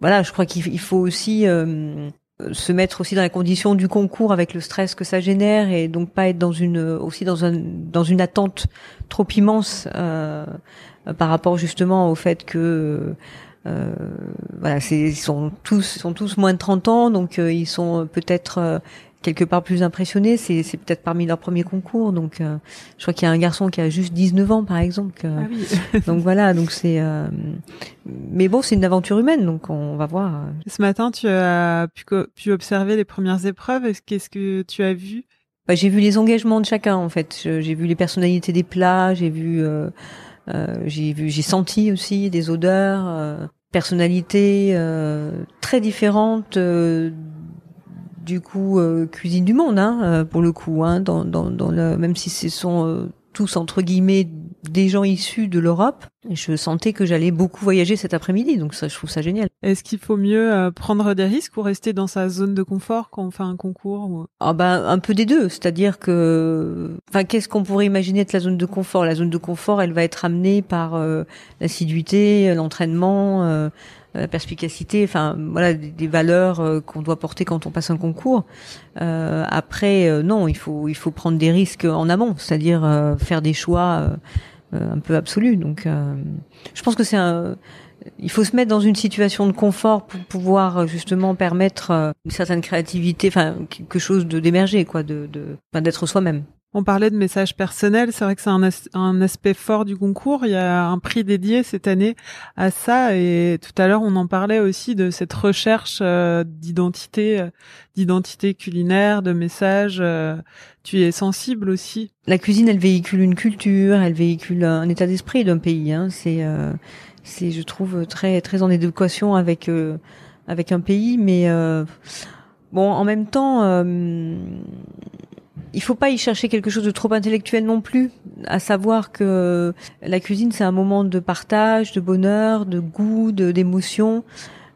voilà, je crois qu'il faut aussi se mettre aussi dans les conditions du concours avec le stress que ça génère et donc pas être dans une aussi dans un dans une attente trop immense euh, par rapport justement au fait que euh, voilà c'est ils sont tous sont tous moins de 30 ans donc euh, ils sont peut-être euh, quelque part plus impressionnés. C'est, c'est peut-être parmi leurs premiers concours. Donc, euh, je crois qu'il y a un garçon qui a juste 19 ans, par exemple. ah oui. donc voilà. Donc c'est. Euh, mais bon, c'est une aventure humaine. Donc on va voir. Ce matin, tu as pu, pu observer les premières épreuves. Qu'est-ce que tu as vu? Bah, j'ai vu les engagements de chacun en fait. J'ai vu les personnalités des plats. J'ai vu. Euh, j'ai vu. J'ai senti aussi des odeurs. Personnalités très différentes du coup euh, cuisine du monde hein, euh, pour le coup hein, dans, dans, le, même si ce sont euh, tous entre guillemets des gens issus de l'Europe. Je sentais que j'allais beaucoup voyager cet après-midi, donc ça, je trouve ça génial. Est-ce qu'il faut mieux prendre des risques ou rester dans sa zone de confort quand on fait un concours ou... Ah ben un peu des deux, c'est-à-dire que, enfin, qu'est-ce qu'on pourrait imaginer de la zone de confort? La zone de confort, elle va être amenée par l'assiduité, l'entraînement la perspicacité, enfin voilà des, valeurs euh, qu'on doit porter quand on passe un concours. Euh, après, euh, non, il faut il faut prendre des risques en amont, c'est-à-dire faire des choix un peu absolus. Donc, je pense que c'est un il faut se mettre dans une situation de confort pour pouvoir justement permettre une certaine créativité, enfin quelque chose d'émerger, quoi, de d'être soi-même. On parlait de messages personnels, c'est vrai que c'est un, un, aspect fort du concours. Il y a un prix dédié cette année à ça, et tout à l'heure on en parlait aussi de cette recherche euh, d'identité, euh, d'identité culinaire, de messages. Euh, tu es sensible aussi. La cuisine, elle véhicule une culture, elle véhicule un état d'esprit d'un pays. Hein. C'est, c'est, je trouve très très en adéquation avec avec un pays, mais bon, en même temps il faut pas y chercher quelque chose de trop intellectuel non plus, à savoir que la cuisine c'est un moment de partage, de bonheur, de goût, d'émotion.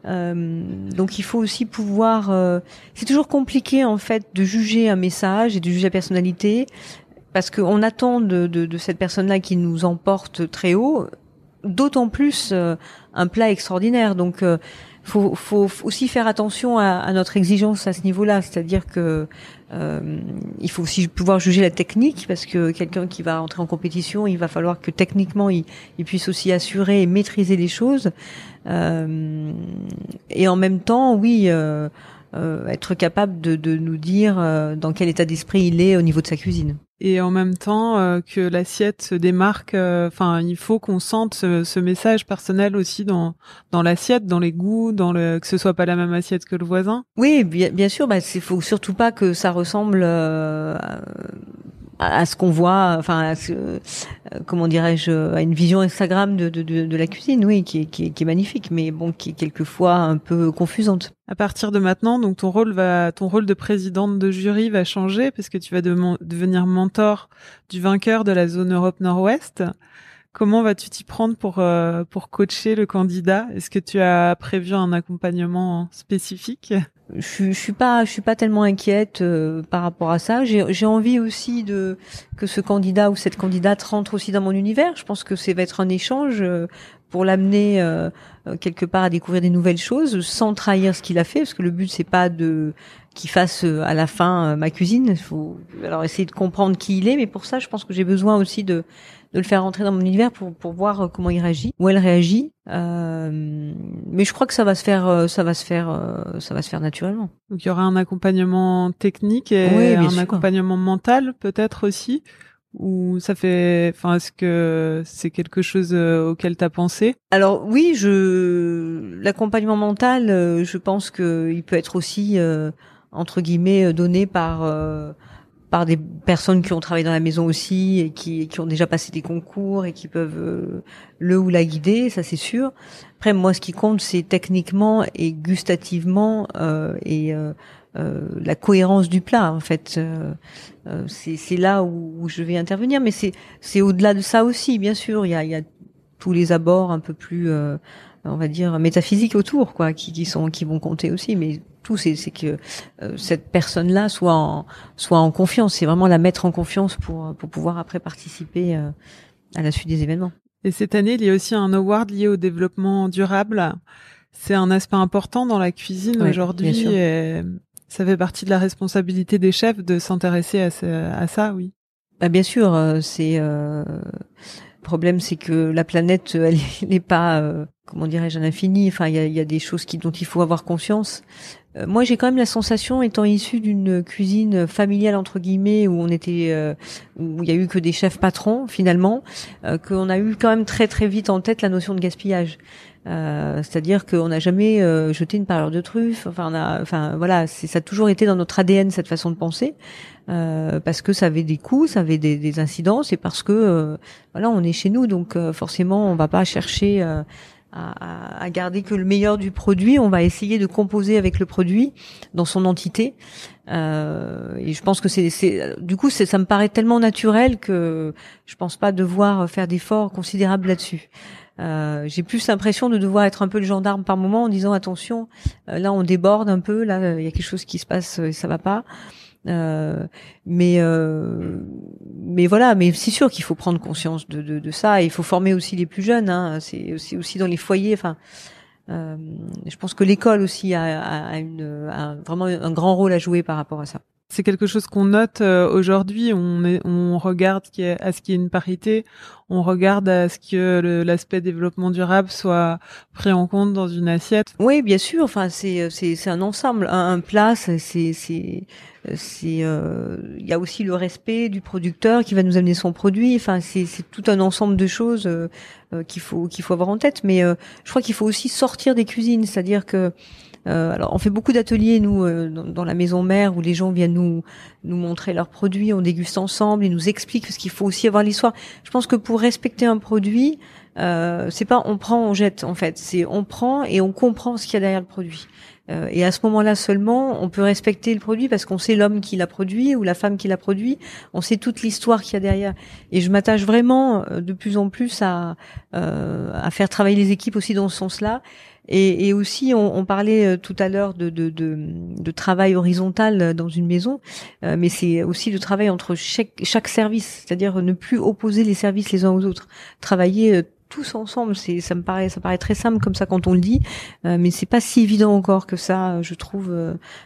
Euh, donc il faut aussi pouvoir. Euh, c'est toujours compliqué en fait de juger un message et de juger la personnalité parce qu'on attend de, cette personne-là qui nous emporte très haut, d'autant plus euh, un plat extraordinaire. Donc euh, faut, faut aussi faire attention à, à notre exigence à ce niveau-là, c'est-à-dire que euh, il faut aussi pouvoir juger la technique parce que quelqu'un qui va entrer en compétition, il va falloir que techniquement il, il puisse aussi assurer et maîtriser les choses. Euh, et en même temps, oui, euh, euh être capable de, de nous dire euh, dans quel état d'esprit il est au niveau de sa cuisine et en même temps euh, que l'assiette se démarque. Euh, enfin, il faut qu'on sente ce, message personnel aussi dans dans l'assiette, dans les goûts, dans le que ce soit pas la même assiette que le voisin. Oui, bien, bien sûr. Bah, il faut surtout pas que ça ressemble euh, à ce qu'on voit, enfin, euh, comment dirais-je, à une vision Instagram de, de, de, la cuisine, oui, qui est, qui, qui est magnifique, mais bon, qui est quelquefois un peu confusante. À partir de maintenant, donc ton rôle va, ton rôle de présidente de jury va changer parce que tu vas devenir mentor du vainqueur de la zone Europe Nord-Ouest. Comment vas-tu t'y prendre pour euh, pour coacher le candidat? Est-ce que tu as prévu un accompagnement spécifique? Je, je suis pas, je suis pas tellement inquiète euh, par rapport à ça. J'ai envie aussi de que ce candidat ou cette candidate rentre aussi dans mon univers. Je pense que c'est va être un échange euh, pour l'amener quelque part à découvrir des nouvelles choses sans trahir ce qu'il a fait parce que le but c'est pas de qu'il fasse à la fin ma cuisine il faut alors essayer de comprendre qui il est mais pour ça je pense que j'ai besoin aussi de de le faire rentrer dans mon univers pour pour voir euh, comment il réagit, où elle réagit. Euh, mais je crois que ça va se faire, euh, ça va se faire, euh, ça va se faire naturellement. Donc il y aura un accompagnement technique et un accompagnement mental peut-être aussi. Ou ça fait, enfin, est-ce que c'est quelque chose auquel tu as pensé? Alors oui, je l'accompagnement mental, je pense que il peut être aussi entre guillemets donné par par des personnes qui ont travaillé dans la maison aussi et qui, qui ont déjà passé des concours et qui peuvent euh, le ou la guider, ça c'est sûr. Après, moi, ce qui compte, c'est techniquement et gustativement euh, et euh, euh la cohérence du plat. En fait, euh, c'est là où, où, je vais intervenir, mais c'est au-delà de ça aussi, bien sûr. Il y a, il y a tous les abords un peu plus on va dire métaphysiques autour quoi qui, qui sont qui vont compter aussi mais tout, c'est que euh, cette personne-là soit en, soit en confiance. C'est vraiment la mettre en confiance pour, pour pouvoir après participer euh, à la suite des événements. Et cette année, il y a aussi un award lié au développement durable. C'est un aspect important dans la cuisine aujourd'hui. Ça fait partie de la responsabilité des chefs de s'intéresser à, à, ça, oui. Bah bien sûr, euh, c'est le problème, c'est que la planète, elle n'est pas, comment dirais-je, un infini. Enfin, il y a, y a, des choses qui, dont il faut avoir conscience. Euh, moi, j'ai quand même la sensation, étant issue d'une cuisine familiale entre guillemets, où on était, euh, où il y a eu que des chefs patrons finalement, euh, qu'on a eu quand même très très vite en tête la notion de gaspillage. C'est-à-dire qu'on n'a jamais jeté une parure de truffe. Enfin, on voilà, ça a toujours été dans notre ADN cette façon de penser, parce que ça avait des coûts, ça avait des, des incidences, et parce que voilà, on est chez nous, donc forcément, on va pas chercher à, à, garder que le meilleur du produit. On va essayer de composer avec le produit dans son entité. Euh, et je pense que c'est, du coup, ça me paraît tellement naturel que je pense pas devoir faire d'efforts considérables là-dessus. Euh, j'ai plus l'impression de devoir être un peu le gendarme par moment en disant attention, euh, là on déborde un peu, là il y a quelque chose qui se passe et ça va pas. Euh, mais euh, mais voilà, mais c'est sûr qu'il faut prendre conscience de, ça. Et il faut former aussi les plus jeunes. Hein. C'est aussi, dans les foyers. Enfin, euh, je pense que l'école aussi a vraiment un grand rôle à jouer par rapport à ça c'est quelque chose qu'on note euh, aujourd'hui. On, on regarde à ce qu'il y ait une parité, on regarde à ce que l'aspect développement durable soit pris en compte dans une assiette. Oui, bien sûr. Enfin, c'est c'est un ensemble. Un, plat, c'est c'est c'est euh, il y a aussi le respect du producteur qui va nous amener son produit. Enfin, c'est tout un ensemble de choses euh, qu'il faut qu'il faut avoir en tête. Mais je crois qu'il faut aussi sortir des cuisines, c'est-à-dire que euh, alors, on fait beaucoup d'ateliers nous euh, dans, la maison mère où les gens viennent nous nous montrer leurs produits, on déguste ensemble, ils nous expliquent ce qu'il faut aussi avoir l'histoire. Je pense que pour respecter un produit, euh, c'est pas on prend, on jette en fait, c'est on prend et on comprend ce qu'il y a derrière le produit. Euh, et à ce moment-là seulement, on peut respecter le produit parce qu'on sait l'homme qui l'a produit ou la femme qui l'a produit. On sait toute l'histoire qu'il y a derrière. Et je m'attache vraiment de plus en plus à, à faire travailler les équipes aussi dans ce sens-là et, et aussi, on, on, parlait euh, tout à l'heure de, travail horizontal dans une maison, euh, mais c'est aussi le travail entre chaque, service, c'est-à-dire ne plus opposer les services les uns aux autres, travailler euh, tous ensemble. Ça me paraît, ça paraît très simple comme ça quand on le dit, mais c'est pas si évident encore que ça, je trouve,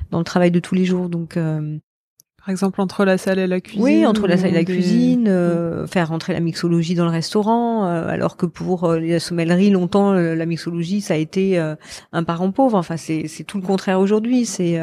dans le travail de tous les jours. Donc, par exemple, entre la salle et la cuisine. Oui, entre la salle et la cuisine, euh, faire rentrer la mixologie dans le restaurant, euh, alors que pour euh, les sommelleries, longtemps, la mixologie, ça a été un parent pauvre. Enfin, c'est, tout le contraire aujourd'hui. C'est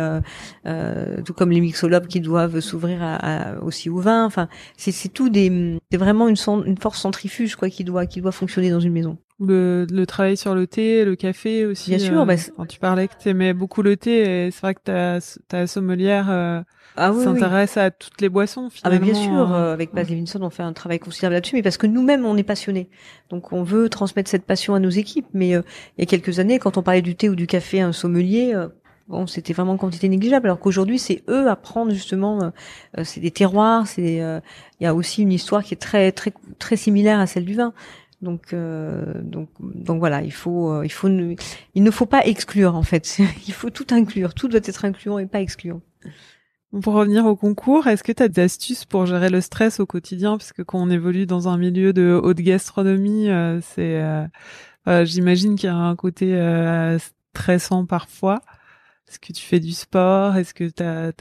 tout comme les mixologues qui doivent s'ouvrir à, aussi au vin. Enfin, c'est, tout des, c'est vraiment une, une force centrifuge quoi qui doit qui doit fonctionner dans une maison. Le, le travail sur le thé, le café aussi. Bien sûr. Bah, tu parlais que tu aimais beaucoup le thé, et c'est vrai que ta, ta sommelière ah, oui, s'intéresse à toutes les boissons finalement. Ah bien sûr, euh, avec Baz Levinson, on fait un travail considérable là-dessus, mais parce que nous-mêmes on est passionnés, donc on veut transmettre cette passion à nos équipes. Mais euh, il y a quelques années, quand on parlait du thé ou du café à un sommelier, euh, bon, c'était vraiment quantité négligeable. Alors qu'aujourd'hui, c'est eux à prendre justement, c'est des terroirs, c'est, il y a aussi une histoire qui est très très très similaire à celle du vin. Donc, donc, donc voilà, il faut, il faut, il ne faut pas exclure en fait. il faut tout inclure, tout doit être incluant et pas excluant. Pour revenir au concours, est-ce que tu as des astuces pour gérer le stress au quotidien? Parce que quand on évolue dans un milieu de haute gastronomie, euh, c'est, euh, j'imagine qu'il y a un côté stressant parfois. Est-ce que tu fais du sport? Est-ce que tu as,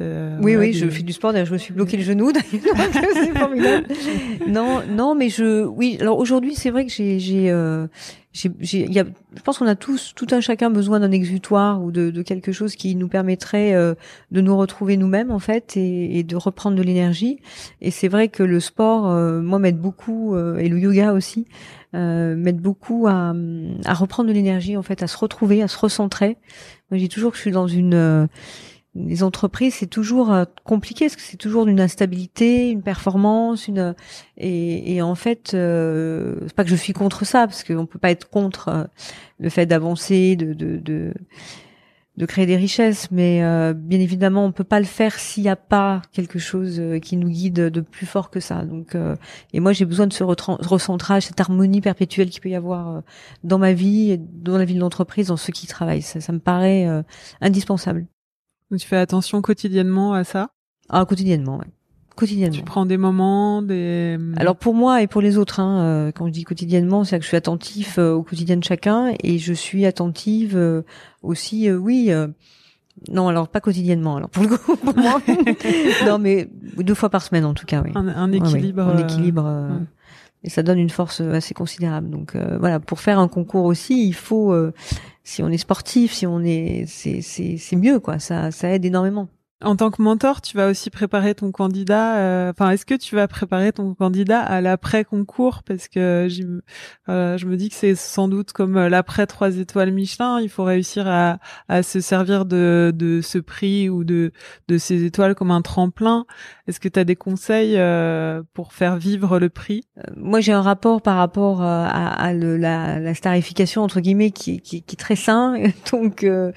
Oui, oui, je fais du sport. D'ailleurs, je me suis bloqué le genou. c'est formidable. non, non, mais je, oui. Alors aujourd'hui, c'est vrai que j'ai, j'ai, j'ai, je pense qu'on a tous, tout un chacun besoin d'un exutoire ou de, quelque chose qui nous permettrait euh, de nous retrouver nous-mêmes en fait et, de reprendre de l'énergie. Et c'est vrai que le sport, euh, moi, m'aide beaucoup euh, et le yoga aussi m'aide beaucoup à, reprendre de l'énergie en fait, à se retrouver, à se recentrer. Moi, dis toujours que je suis dans une les entreprises, c'est toujours euh, compliqué parce que c'est toujours une instabilité, une performance, une et, et en fait, euh, c'est pas que je suis contre ça parce qu'on peut pas être contre euh, le fait d'avancer, de, de, de de créer des richesses, mais euh, bien évidemment, on peut pas le faire s'il n'y a pas quelque chose euh, qui nous guide de plus fort que ça. Donc, euh, et moi, j'ai besoin de ce recentrage, cette harmonie perpétuelle qu'il peut y avoir dans ma vie, dans la vie de l'entreprise, dans ceux qui travaillent. Ça, ça me paraît indispensable. Donc, tu fais attention quotidiennement à ça? Ah, quotidiennement, ouais quotidiennement. Tu prends des moments, des. Alors pour moi et pour les autres, hein, euh, quand je dis quotidiennement, c'est que je suis attentif euh, au quotidien de chacun et je suis attentive euh, aussi, oui. non, alors pas quotidiennement. Alors pour le coup, pour moi, non, mais deux fois par semaine en tout cas, oui. Un, équilibre. un équilibre. Et ça donne une force assez considérable. Donc voilà, pour faire un concours aussi, il faut, si on est sportif, si on est, c'est c'est mieux quoi. Ça ça aide énormément. En tant que mentor, tu vas aussi préparer ton candidat. Euh, enfin, est-ce que tu vas préparer ton candidat à l'après concours Parce que euh, je me dis que c'est sans doute comme euh, l'après trois étoiles Michelin. Il faut réussir à, se servir de, de ce prix ou de, de ces étoiles comme un tremplin. Est-ce que tu as des conseils pour faire vivre le prix? Moi, j'ai un rapport par rapport à, la, la, starification entre guillemets qui, qui, qui est très sain. Donc euh,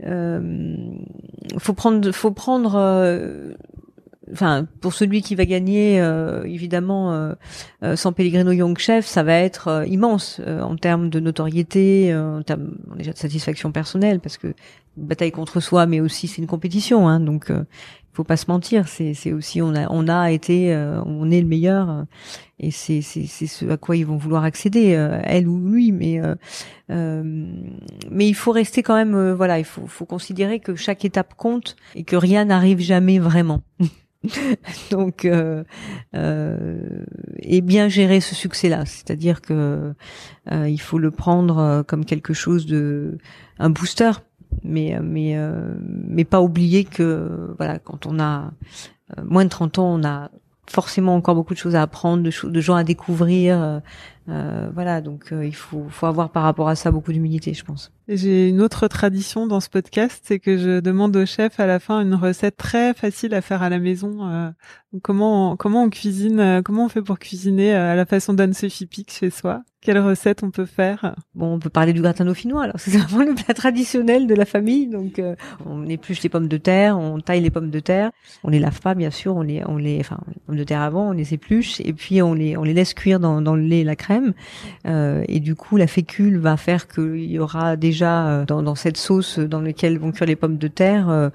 faut prendre, faut prendre. Euh, enfin, pour celui qui va gagner, euh, évidemment, euh, sans Pellegrino Young Chef, ça va être immense en termes de notoriété, en termes déjà de satisfaction personnelle, parce que bataille contre soi, mais aussi c'est une compétition, hein, donc faut pas se mentir, c'est aussi on a on a été euh, on est le meilleur euh, et c'est c'est ce à quoi ils vont vouloir accéder euh, elle ou lui mais mais il faut rester quand même voilà il faut faut considérer que chaque étape compte et que rien n'arrive jamais vraiment. Donc et bien gérer ce succès-là, c'est-à-dire que il faut le prendre comme quelque chose de un booster mais mais euh, mais pas oublier que voilà quand on a euh, moins de 30 ans on a forcément encore beaucoup de choses à apprendre de, de gens à découvrir euh, euh voilà donc il faut faut avoir par rapport à ça beaucoup d'humilité je pense j'ai une autre tradition dans ce podcast c'est que je demande au chef à la fin une recette très facile à faire à la maison comment comment on cuisine comment on fait pour cuisiner à la façon d'Anne-Sophie Pic chez soi? Quelle recette on peut faire? Bon, on peut parler du gratin dauphinois. Alors c'est vraiment le plat traditionnel de la famille. Donc euh, on épluche les pommes de terre, on taille les pommes de terre, on les lave pas bien sûr, on les on les enfin les pommes de terre avant, on les épluche et puis on les on les laisse cuire dans, dans le lait et la crème. Euh, et du coup la fécule va faire qu'il y aura déjà euh, dans, dans cette sauce dans laquelle vont cuire les pommes de terre euh,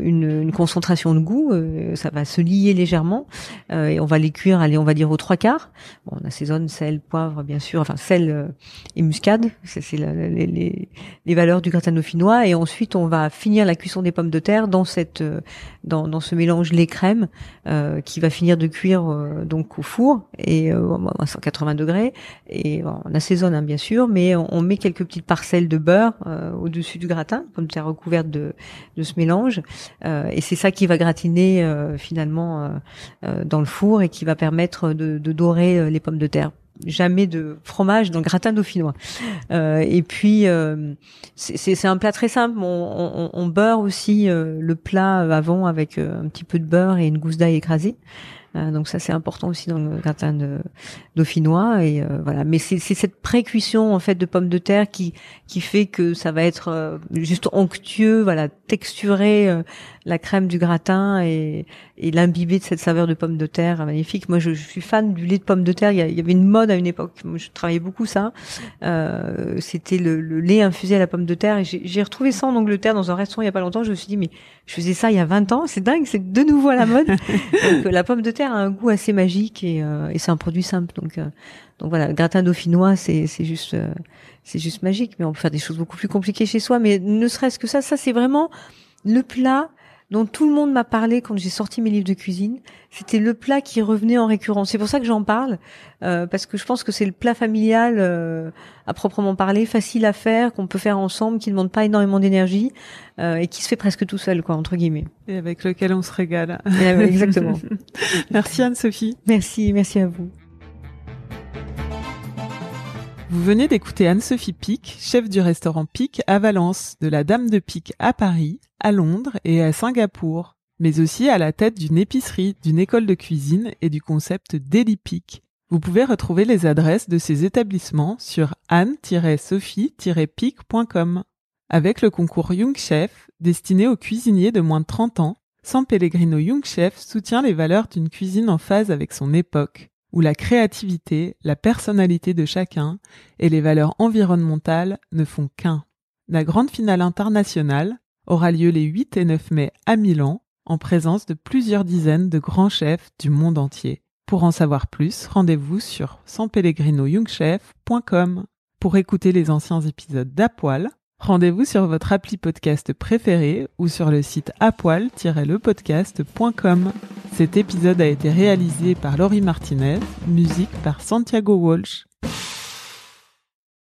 une, une concentration de goût. ça va se lier légèrement et on va les cuire, allez on va dire aux trois quarts. Bon, on assaisonne sel, poivre bien sûr enfin sel euh, et muscade, c'est les, les, valeurs du gratin dauphinois. Et ensuite, on va finir la cuisson des pommes de terre dans cette, euh, dans, dans ce mélange lait crème euh, qui va finir de cuire donc au four et à 180 degrés. Et on assaisonne hein, bien sûr, mais on, met quelques petites parcelles de beurre au-dessus du gratin, pommes de terre recouvertes de, de ce mélange. et c'est ça qui va gratiner finalement dans le four et qui va permettre de, de dorer les pommes de terre jamais de fromage dans le gratin dauphinois. Euh, et puis euh, c'est un plat très simple. On, on, on beurre aussi euh, le plat avant avec euh, un petit peu de beurre et une gousse d'ail écrasée. Euh, donc ça c'est important aussi dans le gratin de, dauphinois et euh, voilà. Mais c'est cette pré-cuisson en fait de pommes de terre qui qui fait que ça va être juste onctueux, voilà, texturé. La crème du gratin et, et l'imbiber de cette saveur de pomme de terre magnifique. Moi, je, suis fan du lait de pomme de terre. Il y, avait une mode à une époque. Je travaillais beaucoup ça. Euh, C'était le, lait infusé à la pomme de terre. Et j'ai retrouvé ça en Angleterre dans un restaurant il y a pas longtemps. Je me suis dit, mais je faisais ça il y a 20 ans. C'est dingue. C'est de nouveau à la mode. donc, la pomme de terre a un goût assez magique et, euh, et c'est un produit simple. Donc, euh, donc voilà, le gratin dauphinois, c'est juste, euh, c'est juste magique. Mais on peut faire des choses beaucoup plus compliquées chez soi. Mais ne serait-ce que ça, ça c'est vraiment le plat dont tout le monde m'a parlé quand j'ai sorti mes livres de cuisine. C'était le plat qui revenait en récurrence. C'est pour ça que j'en parle, euh, parce que je pense que c'est le plat familial euh, à proprement parler, facile à faire, qu'on peut faire ensemble, qui ne demande pas énormément d'énergie euh, et qui se fait presque tout seul, quoi, entre guillemets. Et avec lequel on se régale. exactement. merci Anne-Sophie. Merci, merci à vous. Vous venez d'écouter Anne-Sophie Pic, chef du restaurant Pic à Valence, de la Dame de Pic à Paris, à Londres et à Singapour, mais aussi à la tête d'une épicerie, d'une école de cuisine et du concept Daily Pic. Vous pouvez retrouver les adresses de ces établissements sur anne-sophie-pic.com. Avec le concours Young Chef, destiné aux cuisiniers de moins de 30 ans, San Pellegrino Young Chef soutient les valeurs d'une cuisine en phase avec son époque où la créativité, la personnalité de chacun et les valeurs environnementales ne font qu'un. La grande finale internationale aura lieu les 8 et 9 mai à Milan, en présence de plusieurs dizaines de grands chefs du monde entier. Pour en savoir plus, rendez-vous sur sanpellegrinoyoungchef.com. Pour écouter les anciens épisodes d'Apoil, rendez-vous sur votre appli podcast préféré ou sur le site apoil-lepodcast.com. Cet épisode a été réalisé par Laurie Martinez, musique par Santiago Walsh.